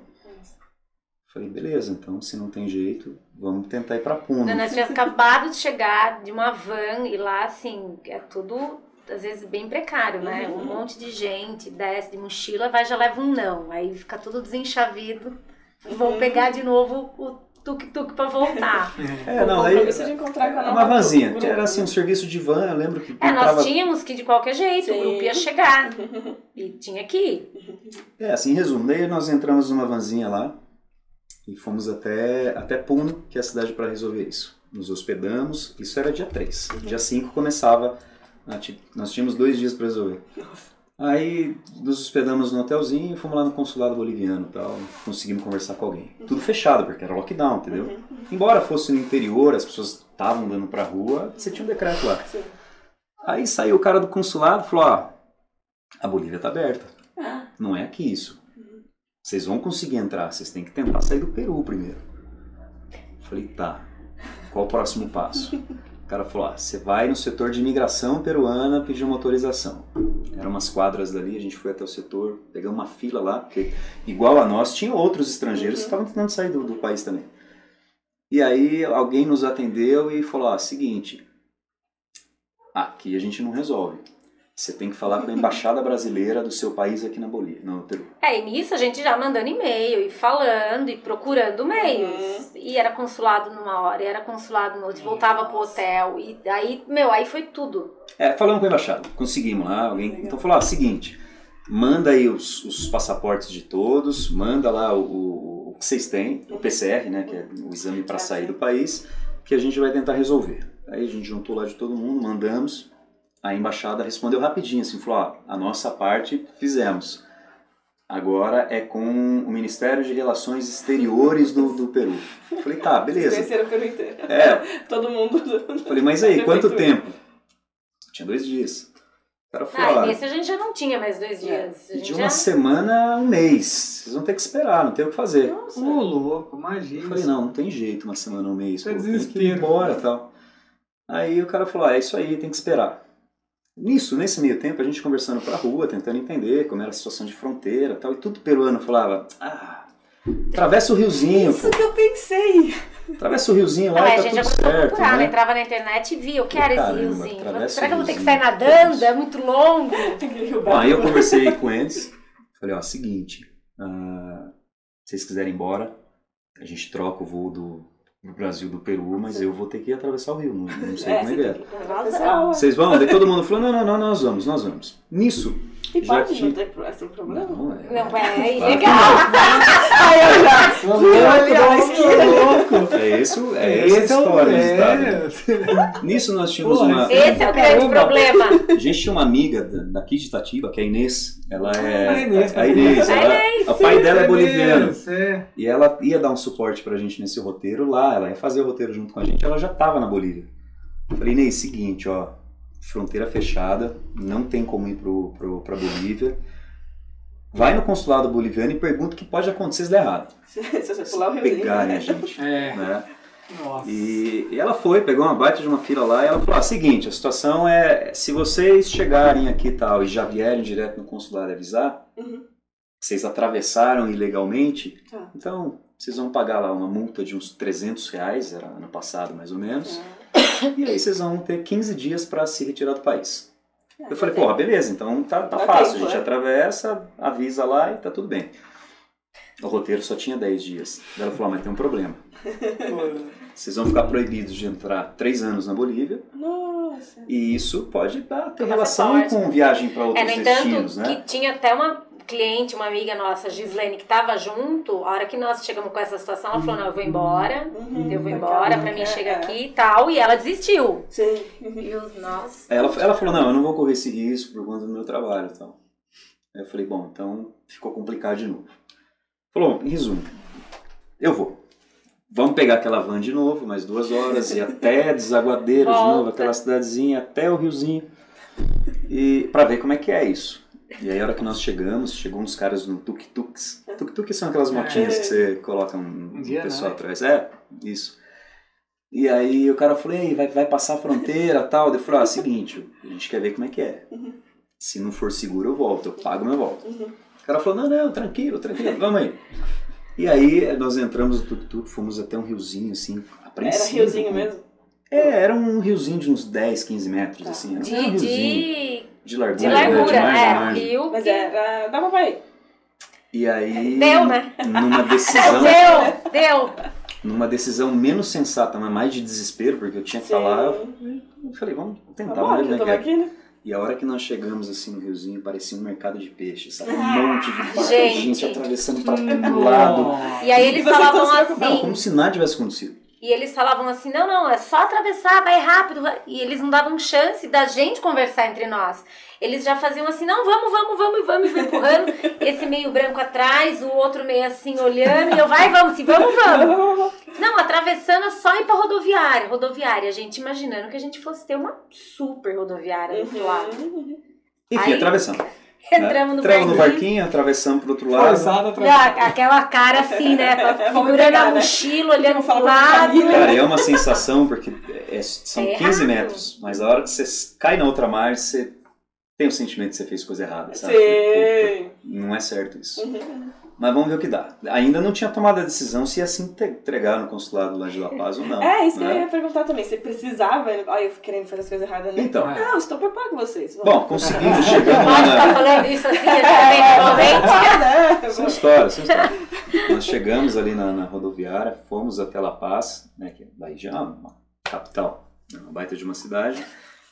Falei, beleza, então se não tem jeito, vamos tentar ir pra Puno. Nós tínhamos acabado de chegar de uma van e lá, assim, é tudo, às vezes, bem precário, né? Um monte de gente desce de mochila, vai já leva um não. Aí fica tudo desenchavido. Vão pegar de novo o tuk-tuk pra voltar. [laughs] É, não, o aí compromisso de encontrar com a uma nova vanzinha. grupo. Era assim, um serviço de van, eu lembro que É, nós tínhamos que ir de qualquer jeito, o Sim. grupo ia chegar. [laughs] E tinha que ir. É, assim, em resumo, daí nós entramos numa vanzinha lá e fomos até, até Puno, que é a cidade para resolver isso. Nos hospedamos, isso era dia 3. Dia 5 começava, a ti- nós tínhamos dois dias para resolver. Aí nos hospedamos no hotelzinho e fomos lá no consulado boliviano e tal, conseguimos conversar com alguém. Tudo fechado, porque era lockdown, entendeu? Embora fosse no interior, as pessoas estavam andando pra rua, você tinha um decreto lá. Sim. Aí saiu o cara do consulado e falou, ó, a Bolívia tá aberta. Ah, Não é aqui isso. Vocês vão conseguir entrar, vocês têm que tentar sair do Peru primeiro. Falei, tá. Qual o próximo passo? [laughs] O cara falou, ah, você vai no setor de imigração peruana pedir uma autorização. Eram umas quadras dali, a gente foi até o setor, pegamos uma fila lá, porque igual a nós, tinha outros estrangeiros que estavam tentando sair do, do país também. E aí alguém nos atendeu e falou, ah, seguinte, aqui a gente não resolve. Você tem que falar com a embaixada [laughs] brasileira do seu país aqui na Bolívia, no Peru. É, e nisso a gente já mandando e-mail e falando e procurando meios. E era consulado numa hora, e era consulado no outro, voltava pro hotel. E aí, meu, aí foi tudo. É, falamos com a embaixada, conseguimos lá, alguém. Então falou, ah, seguinte, manda aí os, os passaportes de todos, manda lá o, o, o que vocês têm, o PCR, né, que é o exame para sair do país, que a gente vai tentar resolver. Aí a gente juntou lá de todo mundo, mandamos, a embaixada respondeu rapidinho, assim, falou, ó, a nossa parte fizemos. Agora é com o Ministério de Relações Exteriores do, do Peru. Falei, tá, beleza. Conheceram o Peru inteiro. É, [laughs] Todo mundo. do- falei, mas aí, quanto tempo? Tinha dois dias. O cara falou, Ah, ó, e nesse a gente já não tinha mais dois dias. A gente de já... uma semana a um mês. Vocês vão ter que esperar, não tem o que fazer. Nossa. Ô, louco, Eu imagina. falei, não, não tem jeito uma semana ou um mês. É pô, tem que ir embora e tal. Aí o cara falou, ah, é isso aí, tem que esperar. Nisso, nesse meio tempo, a gente conversando pra rua, tentando entender como era a situação de fronteira e tal, e tudo peruano falava, ah, atravessa o riozinho, Isso pô, que eu pensei. atravessa o riozinho Ah, lá mas e a tá gente já tudo começou a procurar, né? né? Entrava na internet e via, eu quero esse Caramba, riozinho. atravessa Será que eu vou o ter que sair riozinho, nadando? É muito longo. [laughs] Bom, aí eu conversei com eles, falei, ó, seguinte, ah, se vocês quiserem ir embora, a gente troca o voo do, do Brasil do Peru, mas eu vou ter que atravessar o rio, não, não sei É, como é que é. Vocês vão? Daí todo mundo falou, não, não, não, nós vamos, nós vamos. Nisso, E já pode tinha- não pro- assim, problema? não é. Não, é Claro. ilegal. Aí eu já. Fui louco, ali, ó, louco, esquina. louco. É, esse, o- é essa Esse é história é. ditado. Nisso nós tínhamos Porra, uma... Esse é o grande problema. A gente tinha uma amiga da- daqui de Itatiba, que é a Inês. Ela é... Ah, a Inês, a Inês. A Inês, o pai dela é boliviano. É. E ela ia dar um suporte pra gente nesse roteiro lá, ela ia fazer o roteiro junto com a gente, ela já tava na Bolívia. Eu falei, Inês, seguinte, ó, fronteira fechada, não tem como ir pro, pro, pra Bolívia. Vai no consulado boliviano e pergunta o que pode acontecer se der errado. [laughs] Se você pular o riozinho. Pegarem a gente. É. Né? Nossa. E, e ela foi, pegou uma baita de uma fila lá e ela falou: ah, seguinte, a situação é, se vocês chegarem aqui e tal e já vierem direto no consulado avisar, Uhum. que vocês atravessaram ilegalmente, Tá. então vocês vão pagar lá uma multa de uns 300 reais, era ano passado mais ou menos, [laughs] e aí vocês vão ter 15 dias para se retirar do país. Eu falei, porra, beleza, então tá, tá fácil, tempo, a gente é. atravessa, avisa lá e tá tudo bem. O roteiro só tinha 10 dias. Daí Ela falou, ah, mas tem um problema. [laughs] Vocês vão ficar proibidos de entrar 3 anos na Bolívia, Nossa. e isso pode dar, ter relação com viagem para É, outros no destinos, entanto, né? que tinha até uma cliente, uma amiga nossa, Gislene, que tava junto, a hora que nós chegamos com essa situação, ela falou, não, eu vou embora, Uhum. eu vou Tá embora, calma, pra mim chega é. aqui e tal, e ela desistiu. Sim. E os nós... Ela, ela falou, não, eu não vou correr esse risco por conta do meu trabalho e tal. Aí eu falei, bom, então ficou complicado de novo. Falou, em resumo, eu vou. Vamos pegar aquela van de novo, mais duas horas, e até [laughs] Desaguadeiro de novo, aquela cidadezinha, até o riozinho, e para ver como é que é isso. E aí a hora que nós chegamos, chegou uns caras no tuk-tuks. Tuk-tuk são aquelas motinhas que você coloca um, um Dia, pessoal né? atrás. É, isso. E aí o cara falou, Ei, vai, vai passar a fronteira tal. Eu falei, ah, seguinte, a gente quer ver como é que é. Se não for seguro, eu volto, eu pago minha volta. Uhum. O cara falou, não, não, tranquilo, tranquilo, vamos aí. E aí nós entramos no tuk-tuk, fomos até um riozinho, assim, Era apreensivo. riozinho mesmo? É, era um riozinho de uns 10, 15 metros, Tá. assim. Era De, um riozinho de, de largura, de né, largura, margem a é, um margem. rio Mas que... era. Dava pra ir. E aí, Deu, né? numa [laughs] decisão, Deu, deu. numa decisão menos sensata, mas mais de desespero, porque eu tinha que Sim. falar, eu falei, vamos tentar, ver já como é é. aqui, né? E a hora que nós chegamos assim no riozinho, parecia um mercado de peixe, sabe? Um Ah, monte de barco, gente. gente atravessando pra todo lado. E aí eles E vocês falavam preocupando? Não, como assim, se nada tivesse acontecido. E eles falavam assim, não, não, é só atravessar, vai rápido. E eles não davam chance da gente conversar entre nós. Eles já faziam assim, não, vamos, vamos, vamos, vamos, e foi empurrando. [laughs] Esse meio branco atrás, o outro meio assim olhando, e eu, vai, vamos, sim, vamos, vamos. Não, atravessando é só ir pra rodoviária. Rodoviária, a gente imaginando que a gente fosse ter uma super rodoviária do outro lado. Uhum. Enfim, Aí- atravessamos. [laughs] Entramos no Entramos no barquinho. barquinho, atravessamos pro outro lado. Forçado atrás. Não, aquela cara assim, né? [laughs] Vamos Segurando pegar, a né? mochila, olhando pro lado. Cara, é uma sensação, porque é- são É 15 errado. metros, mas a hora que você cai na outra margem, você tem o sentimento que você fez coisa errada, sabe? Puta, não é certo isso. Uhum. Mas vamos ver o que dá. Ainda não tinha tomado a decisão se ia se entregar no consulado lá de La Paz ou não. [laughs] É, isso que eu né? ia perguntar também. Você precisava. Ai, eu querendo fazer as coisas erradas, né? Então, Não, estou preocupado com vocês. vamos. bom, conseguimos, [laughs] Pode lá ficar na... falando isso assim, exatamente. Ah, né? São histórias, são histórias. Nós chegamos ali na, na rodoviária, fomos até La Paz, né, que daí já é uma capital, né, uma baita de uma cidade,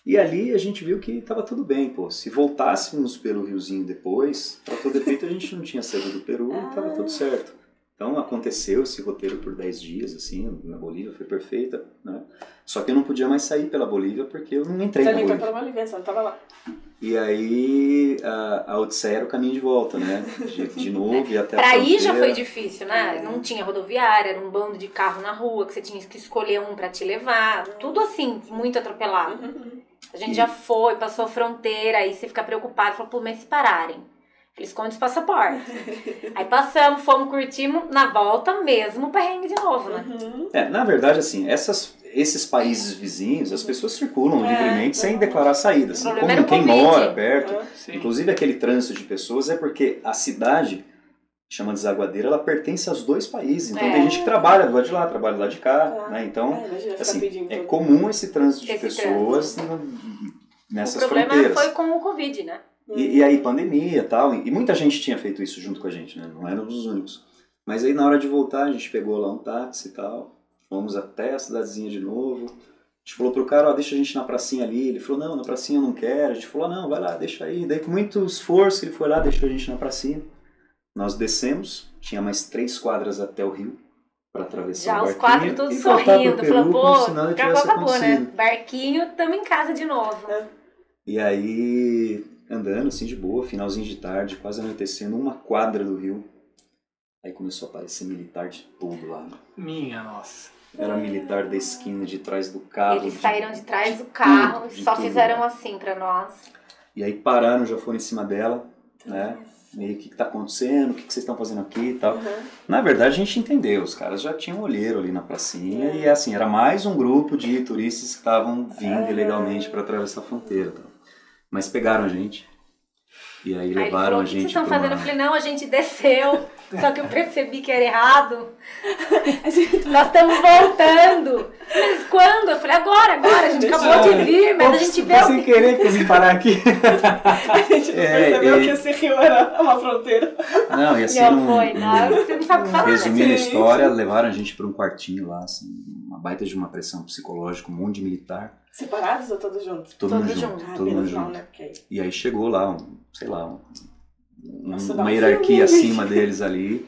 e ali a gente viu que estava tudo bem, pô. Se voltássemos pelo riozinho depois, para todo efeito a gente não tinha saído do Peru e estava tudo certo. Então aconteceu esse roteiro por 10 dias, assim, na Bolívia, foi perfeita, né? Só que eu não podia mais sair pela Bolívia porque eu não entrei Você na nem foi Bolívia. pra Bolívia, você não tava lá. E aí a, a Odisseia era o caminho de volta, né? De, de novo e até a Pra ir já foi difícil, né? Não tinha rodoviária, era um bando de carro na rua que você tinha que escolher um pra te levar. Tudo assim, muito atropelado. A gente já foi, passou a fronteira, aí você fica preocupado, fala, pô, mas se pararem? Eles escondem os passaportes. [laughs] aí passamos, fomos, curtimos, na volta mesmo, perrengue de novo, né? Uhum. É, na verdade, assim, essas, esses países vizinhos, as pessoas circulam É, livremente sem então. declarar saída. Assim, como o quem Covid. mora perto, Ah, inclusive aquele trânsito de pessoas, é porque a cidade, chama Desaguadeira, ela pertence aos dois países. Então É. tem gente que trabalha do lado de lá, trabalha do lado de cá, Ah. né? Então, É, assim, é comum esse trânsito de Esse pessoas no- nessas o problema fronteiras. foi com o Covid, né? E, e aí, pandemia e tal, e muita gente tinha feito isso junto com a gente, né? Não éramos os únicos. Mas aí, na hora de voltar, a gente pegou lá um táxi e tal, fomos até a cidadezinha de novo. A gente falou pro cara, ó, deixa a gente na pracinha ali. Ele falou, não, na pracinha eu não quero. A gente falou, não, vai lá, deixa aí. Daí, com muito esforço, ele foi lá, deixou a gente na pracinha. Nós descemos, tinha mais três quadras até o rio para atravessar Já o os barquinho quatro todos e voltar pro sorrindo, Peru falando, pô, acabou, acabou, né? Barquinho, tamo em casa de novo. E aí, andando assim de boa, finalzinho de tarde, quase anoitecendo, uma quadra do rio. Aí começou a aparecer militar de tudo lá. né? Minha nossa. Era militar da esquina de trás do carro. Eles de- saíram de trás do carro de e só tudo, fizeram né? assim pra nós. E aí pararam, já foram em cima dela, né? Meio, o que, que tá acontecendo? O que, que vocês estão fazendo aqui e tal. Uhum. Na verdade, a gente entendeu. Os caras já tinham um olheiro ali na pracinha. E assim, era mais um grupo de turistas que estavam vindo Ah. ilegalmente para atravessar a fronteira. tal. Mas pegaram a gente. E aí levaram falou, a o que vocês gente estão fazendo? uma- Eu falei, não, a gente desceu. [laughs] Só que eu percebi que era errado. [laughs] Nós estamos voltando. Mas quando? Eu falei, agora, agora. A gente acabou de vir, mas a gente Foi viu. sem querer que eu vim parar aqui. [laughs] A gente não É, percebeu e- que esse rio era uma fronteira. Não, e assim, Não num- foi, não. Você não sabe falar, né? Resumindo a história, levaram a gente para um quartinho lá, assim, uma baita de uma pressão psicológica, um monte de militar, Separados ou todos juntos? todo Todos mundo junto, juntos. Ah, todo mundo junto. né? Porque aí- E aí chegou lá, um, sei lá, um- um- Nossa, uma um hierarquia filme. acima deles ali,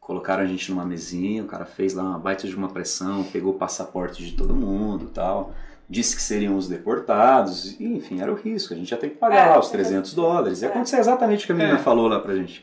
colocaram a gente numa mesinha, o cara fez lá uma baita de uma pressão, pegou o passaporte de todo mundo e tal, disse que seriam os deportados, e, enfim, era o risco, a gente ia ter que pagar É, lá os é. 300 dólares, ia É. acontecer exatamente o que a menina É. falou lá pra gente.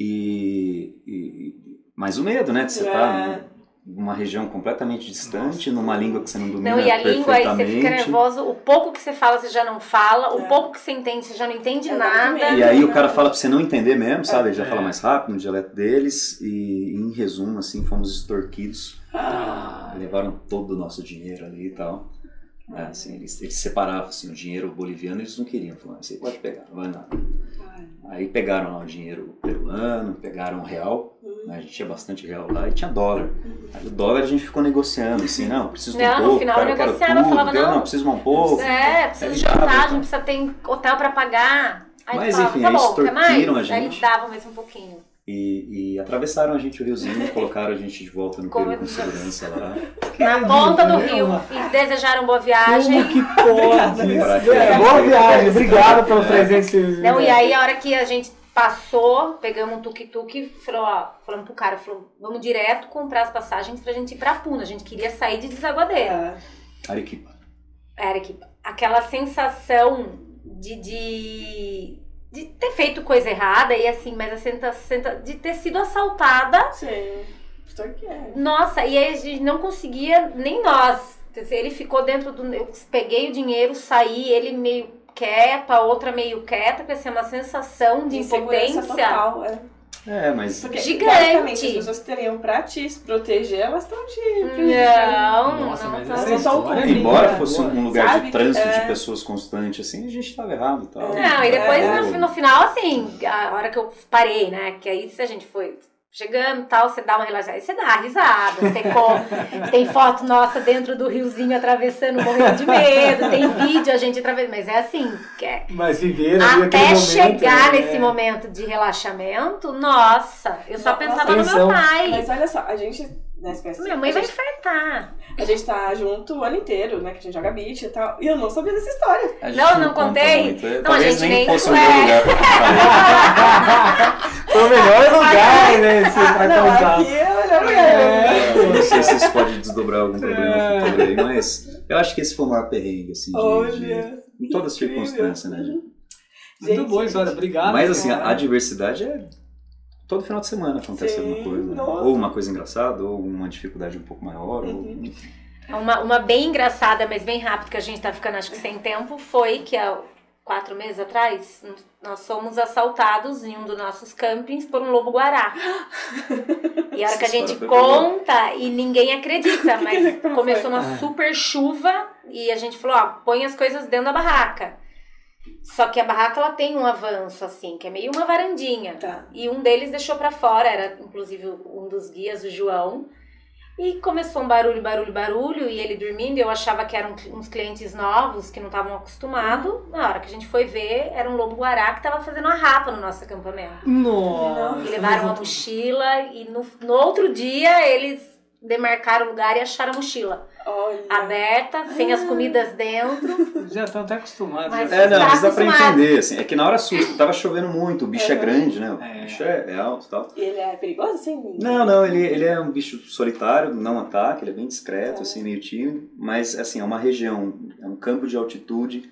E, e- mas o medo, né, de você É. estar numa região completamente distante, numa língua que você não domina Não, e a língua aí você perfeitamente. fica nervoso. O pouco que você fala, você já não fala. O É. pouco que você entende, você já não entende Exatamente. nada. E aí o cara fala pra você não entender mesmo, sabe? Ele já É. fala mais rápido no dialeto deles e em resumo, assim, fomos extorquidos. Ah, Levaram todo o nosso dinheiro ali e tal. É, assim, eles, eles separavam assim, o dinheiro boliviano, eles não queriam. Falaram, você pode pegar, não vai nada. Aí pegaram lá o dinheiro peruano, pegaram o real, Hum. né? a gente tinha bastante real lá e tinha dólar. Aí o dólar a gente ficou negociando, assim, não, preciso de um Não, no pouco, final cara, eu negociava, tudo, falava, não. não, preciso de um pouco. É, precisa Aí de já, jantar, a gente precisa ter hotel pra pagar. Aí Mas, falava, enfim, tá aí bom, a Aí gente. dava mais um pouquinho. E, e atravessaram a gente o riozinho, [laughs] colocaram a gente de volta no Como Peru com é que- segurança lá. Na ponta do rio. Meu, E desejaram boa viagem. Como que pode? É, boa viagem, obrigado pelo presente. Não, e aí a hora que a gente passou, pegamos um tuk-tuk e falou, ó, falamos pro cara, falou, vamos direto comprar as passagens pra gente ir pra Puna. A gente queria sair de Desaguadeira. Ah, Arequipa. Era que aquela sensação de, de, de ter feito coisa errada e assim, mas a senta, senta, de ter sido assaltada. sim. Extorquia. Nossa, e aí a gente não conseguia, nem nós. Quer dizer, Ele ficou dentro do. Eu peguei o dinheiro, saí, ele meio quieta, outra meio quieta, porque assim, é uma sensação de impotência. Total, é. É, mas Porque, Gigante. as pessoas que teriam pra te proteger, elas estão te... Não, Nossa, não, mas não. essa não tão é cumprindo. embora fosse um lugar Sabe? de trânsito É. de pessoas constante, assim, a gente tava errado e tal. Não, e depois É. no, no final, assim, a hora que eu parei, né? Que aí se a gente foi chegando e tal, você dá uma relaxada, aí você dá uma risada, você come. [laughs] tem foto nossa dentro do riozinho atravessando, morrendo de medo, tem vídeo a gente atravessando, mas é assim, é- Mas viver até momento, chegar né? nesse momento de relaxamento, nossa, eu só Nossa, pensava no meu pai. Mas olha só, a gente... Né, pensa, Minha mãe a vai gente, infartar. a gente tá junto o ano inteiro, né? Que a gente joga beat e tal. E eu não sabia dessa história. Não, não contei? muito. É, Não, a gente nem nem- fosse é. meu lugar pra [laughs] melhor lugar, né? Assim, pra não, contar. aqui é o melhor lugar. É. Eu não sei se isso pode desdobrar algum problema É. futuro aí, mas eu acho que esse foi o maior perrengue, assim, de, de, Olha, em toda circunstância, né? gente? Muito Gente, boa história, obrigado. Mas assim, cara. a diversidade é. Todo final de semana acontece Sim, alguma coisa. né? nossa. Ou uma coisa engraçada, ou uma dificuldade um pouco maior. ou- Uhum. enfim. Uma, uma bem engraçada, mas bem rápido, que a gente tá ficando acho que sem tempo, foi que há quatro meses atrás, nós fomos assaltados em um dos nossos campings por um lobo-guará. [laughs] E a hora que a gente conta, e ninguém acredita, [laughs] mas começou uma Ah. super chuva e a gente falou, ó, põe as coisas dentro da barraca. Só que a barraca, ela tem um avanço, assim, que é meio uma varandinha. Tá. E um deles deixou pra fora, era inclusive um dos guias, o João. E começou um barulho, barulho, barulho, e ele dormindo, eu achava que eram uns clientes novos que não estavam acostumados. Na hora que a gente foi ver, era um lobo-guará que tava fazendo uma rapa no nosso acampamento. Nossa. E levaram uma mochila, e no, no outro dia eles demarcaram o lugar e acharam a mochila Olha. aberta, sem as comidas dentro. [laughs] Já estão até acostumados. Mas-. É, não, Tá mas dá pra entender, assim. É que na hora assusta, tava chovendo muito, o bicho é, Uhum. grande, né? O É. bicho é, é alto e tal. E ele é perigoso, assim? Não, não, ele, ele é um bicho solitário, não ataca, ele é bem discreto, assim, meio tímido, mas assim, é uma região, é um campo de altitude.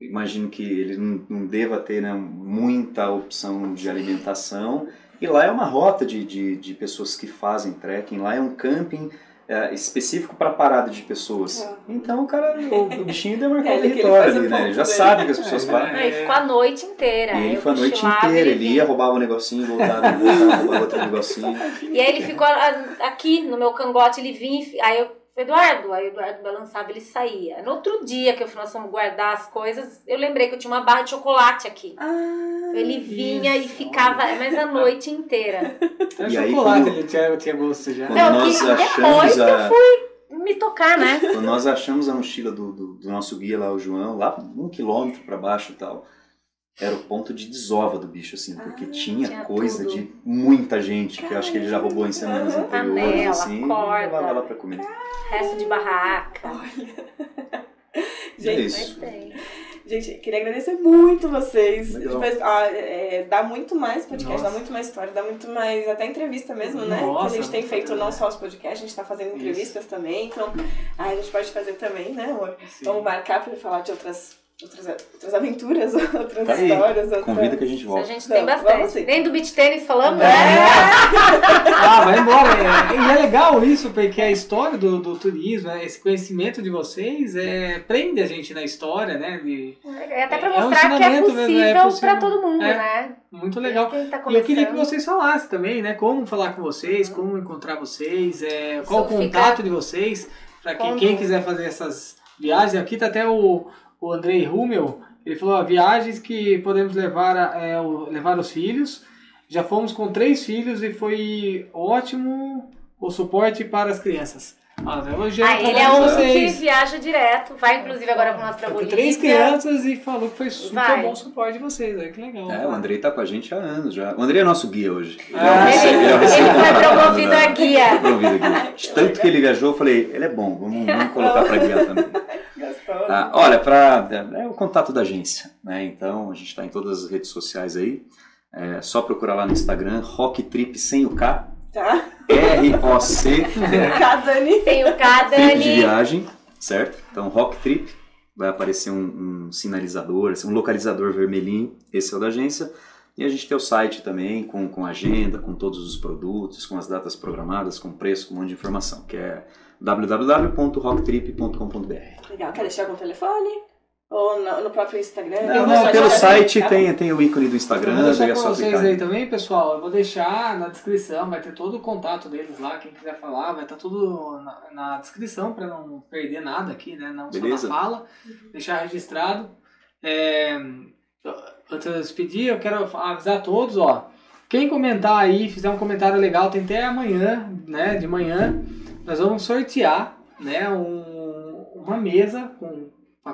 Imagino que ele não, não deva ter né, muita opção de alimentação. E lá é uma rota de, de, de pessoas que fazem trekking, lá é um camping é, específico para parada de pessoas. Tá. Então o cara, o, o bichinho demarcou [laughs] É, o ele ele território ali, né? Ele já dele. sabe que as pessoas É. param. Aí ficou a noite inteira. E ele foi a noite inteira, ele ia, roubava um negocinho, voltava, voltava, roubava outro negocinho. E aí ele ficou a- aqui no meu cangote, ele vinha, e aí eu, Eduardo, aí o Eduardo balançava, ele saía. No outro dia que eu nós fomos guardar as coisas, eu lembrei que eu tinha uma barra de chocolate aqui. Ah, Ele vinha Isso, e ficava, mas a noite inteira. Até [laughs] E aí, chocolate quando- ele tinha, tinha gosto já. Não, nós que depois achamos que eu a, Me tocar, né? quando nós achamos a mochila do, do, do nosso guia lá, o João, lá um quilômetro pra baixo e tal, era o ponto de desova do bicho, assim, porque Ah, tinha, tinha coisa tudo. de muita gente, que eu acho que ele já roubou em semanas anteriores, Panela, assim, corda. e levava lá pra comer. Resto de barraca. [laughs] é Gente, isso. Mas tem. Gente, queria agradecer muito vocês. Legal. Mas, ah, é, dá muito mais podcast, Nossa. dá muito mais história, dá muito mais até entrevista mesmo, né? Nossa, que a gente tem feito não é. só os podcasts, a gente tá fazendo entrevistas também. Então, ah, a gente pode fazer também, né, amor? Sim. Vamos marcar pra falar de outras, outras, outras aventuras, [laughs] outras Tá histórias. Outras... Convida que a gente Isso a volta. gente tem bastante. Nem do beach tênis falamos, É. né? Ah, vai embora. É, e é legal isso, porque a história do, do turismo, né, esse conhecimento de vocês, é, prende a gente na história, né? De, É até pra É um mostrar que é ensinamento mesmo, possível, é possível. pra todo mundo, É. né? muito legal. Tá E eu queria que vocês falassem também, né? Como falar com vocês, como encontrar vocês, é, qual o Isso fica- contato de vocês, para que, quem quiser fazer essas viagens. Aqui tá até o, o Andrei Rummel, ele falou, ó, viagens que podemos levar, a- é, o- levar os filhos. Já fomos com três filhos e foi ótimo o suporte para as crianças. Ah, Ah, ele é um que vocês. viaja direto. Vai, inclusive, agora com nós pra Bolívia. três crianças e falou que foi super Vai. bom o suporte de vocês. Olha que legal. É, o Andrei tá com a gente há anos já. O Andrei é nosso guia hoje. Ele, Ah, é o Ele, ele é o ele recém-contratado foi promovido da- a guia. Foi promovido Tanto que ele viajou, eu falei, ele é bom, vamos, vamos colocar para guiar também. [laughs] Ah, olha, pra, é o contato da agência, né? Então a gente está em todas as redes sociais aí. É só procurar lá no Instagram, Rock Trip sem o K, Tá? R-O-C, Cá, [laughs] Dani. Tem o K, Trip de Dani. viagem, certo? Então Rock Trip, vai aparecer um, um sinalizador, assim, um localizador vermelhinho, esse é o da agência. E a gente tem o site também, com, com agenda, com todos os produtos, com as datas programadas, com preço, com um monte de informação, que é www.rocktrip.com.br. Legal. Quer deixar algum telefone? Ou no, no próprio Instagram? Não, pelo site tá? tem, tem o ícone do Eu Instagram, vou deixar é pra vocês clicar. aí também, pessoal. Eu vou deixar na descrição, vai ter todo o contato deles lá. Quem quiser falar, vai estar tudo na, na descrição para não perder nada aqui, né? Não Beleza. só na fala. Deixar registrado. É, antes de eu despedir, eu quero avisar a todos, ó. Quem comentar aí, fizer um comentário legal, tem até amanhã, né? De manhã, nós vamos sortear, né? Um, uma mesa com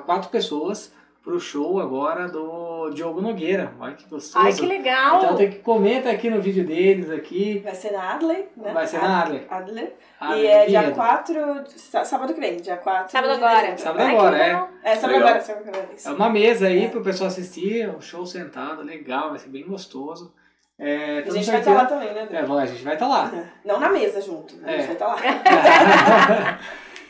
quatro pessoas pro show agora do Diogo Nogueira. Olha que gostoso. Ai, que legal! Então tem que comenta aqui no vídeo deles aqui. Vai ser na Adler, né? Vai ser na Adler. Adler. Ah, e é dia Vinhedo. 4, sá- sábado que vem, dia 4 Sábado de agora. dezembro. Sábado Ai, agora, é. É, sábado Legal. agora, sábado agora. É uma mesa aí É. pro pessoal assistir, um show sentado, legal, vai ser bem gostoso. É, A estamos gente vai estar lá sorteando- também, né? É, lá, a gente vai estar lá. Não na mesa junto, a gente É. vai estar lá. [laughs]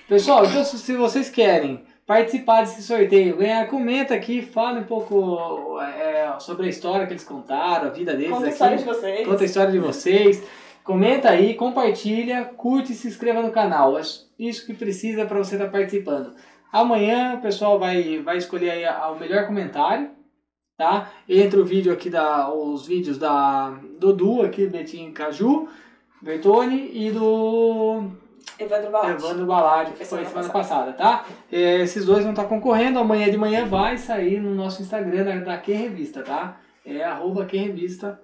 Pessoal, então se vocês querem participar desse sorteio, ganhar, comenta aqui, fala um pouco é, sobre a história que eles contaram, a vida deles Conta a história de vocês. Conta a história de vocês. Comenta aí, compartilha, curte e se inscreva no canal. É isso que precisa para você estar participando. Amanhã o pessoal vai, vai escolher aí a- o melhor comentário, tá? Entre o vídeo aqui da os vídeos da do Du aqui, Betinho Caju, Bertone e do Evandro Balatti. Evandro Baladi, que Foi foi semana passada, tá? É, Esses dois vão estar concorrendo. Amanhã de manhã vai sair no nosso Instagram da, da Revista, tá? É arroba Quem Revista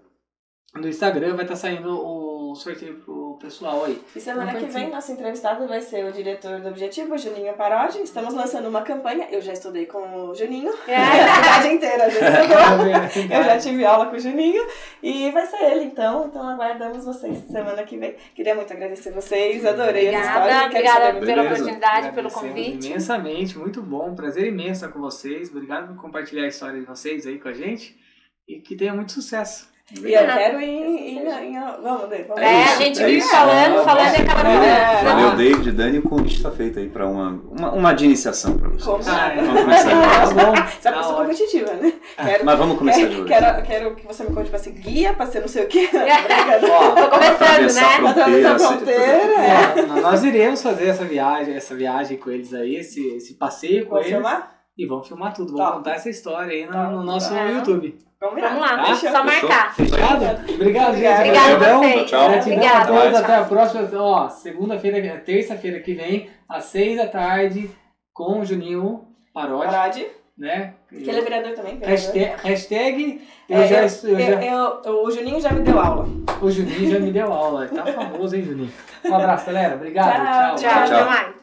no Instagram, vai estar saindo o sorteio pro pessoal aí. E semana que vem, nosso entrevistado vai ser o diretor do Objetivo, Juninho Parodi. Estamos lançando uma campanha. Eu já estudei com o Juninho. É. A cidade inteira já [laughs] estudou. Tá Eu já tive aula com o Juninho e vai ser ele, então. Então aguardamos vocês semana que vem. Queria muito agradecer vocês, adorei essa história. Obrigada, Quero obrigada saber pela Beleza. oportunidade, pelo convite. Imensamente, muito bom. Prazer imenso estar com vocês. Obrigado por compartilhar a história de vocês aí com a gente. E que tenha muito sucesso. E eu quero ir em. em- em- vamos, vamos. É, isso, a gente é vive falando, É, falando e acaba é. Valeu, David, Dani, o convite está feito aí para uma, uma, uma de iniciação para vocês. Como? Ah, é. Vamos começar [laughs] de Tá bom. Você é uma pessoa competitiva, né? Quero, Mas vamos começar de quero, hoje. quero, quero que você me conte pra ser guia, pra ser não sei o quê. [laughs] Ó, Tô começando, né? Atravessar a fronteira, fronteira. é. É, nós iremos fazer essa viagem, essa viagem com eles aí, esse, esse passeio com Vou eles. filmar? E vamos filmar tudo, vamos Tá. contar essa história aí no, Tá. no nosso Tá. YouTube. Vamos Vamos lá, Tá? só marcar. Fechado? Obrigado, gente. Obrigada a vocês. Tchau, tchau. Gratidão a Obrigada. todos. Até a próxima. Ó, segunda-feira, terça-feira que vem, às seis da tarde, com o Juninho Parodi, Parade. né? Que ele é vereador também. vereador. Hashtag, hashtag eu É, já, eu- eu já- eu- eu- o Juninho já me deu aula. o Juninho já me deu aula. Tá famoso, hein, Juninho? Um abraço, galera. Obrigado. Tchau, tchau. Tchau, Tchau. até mais.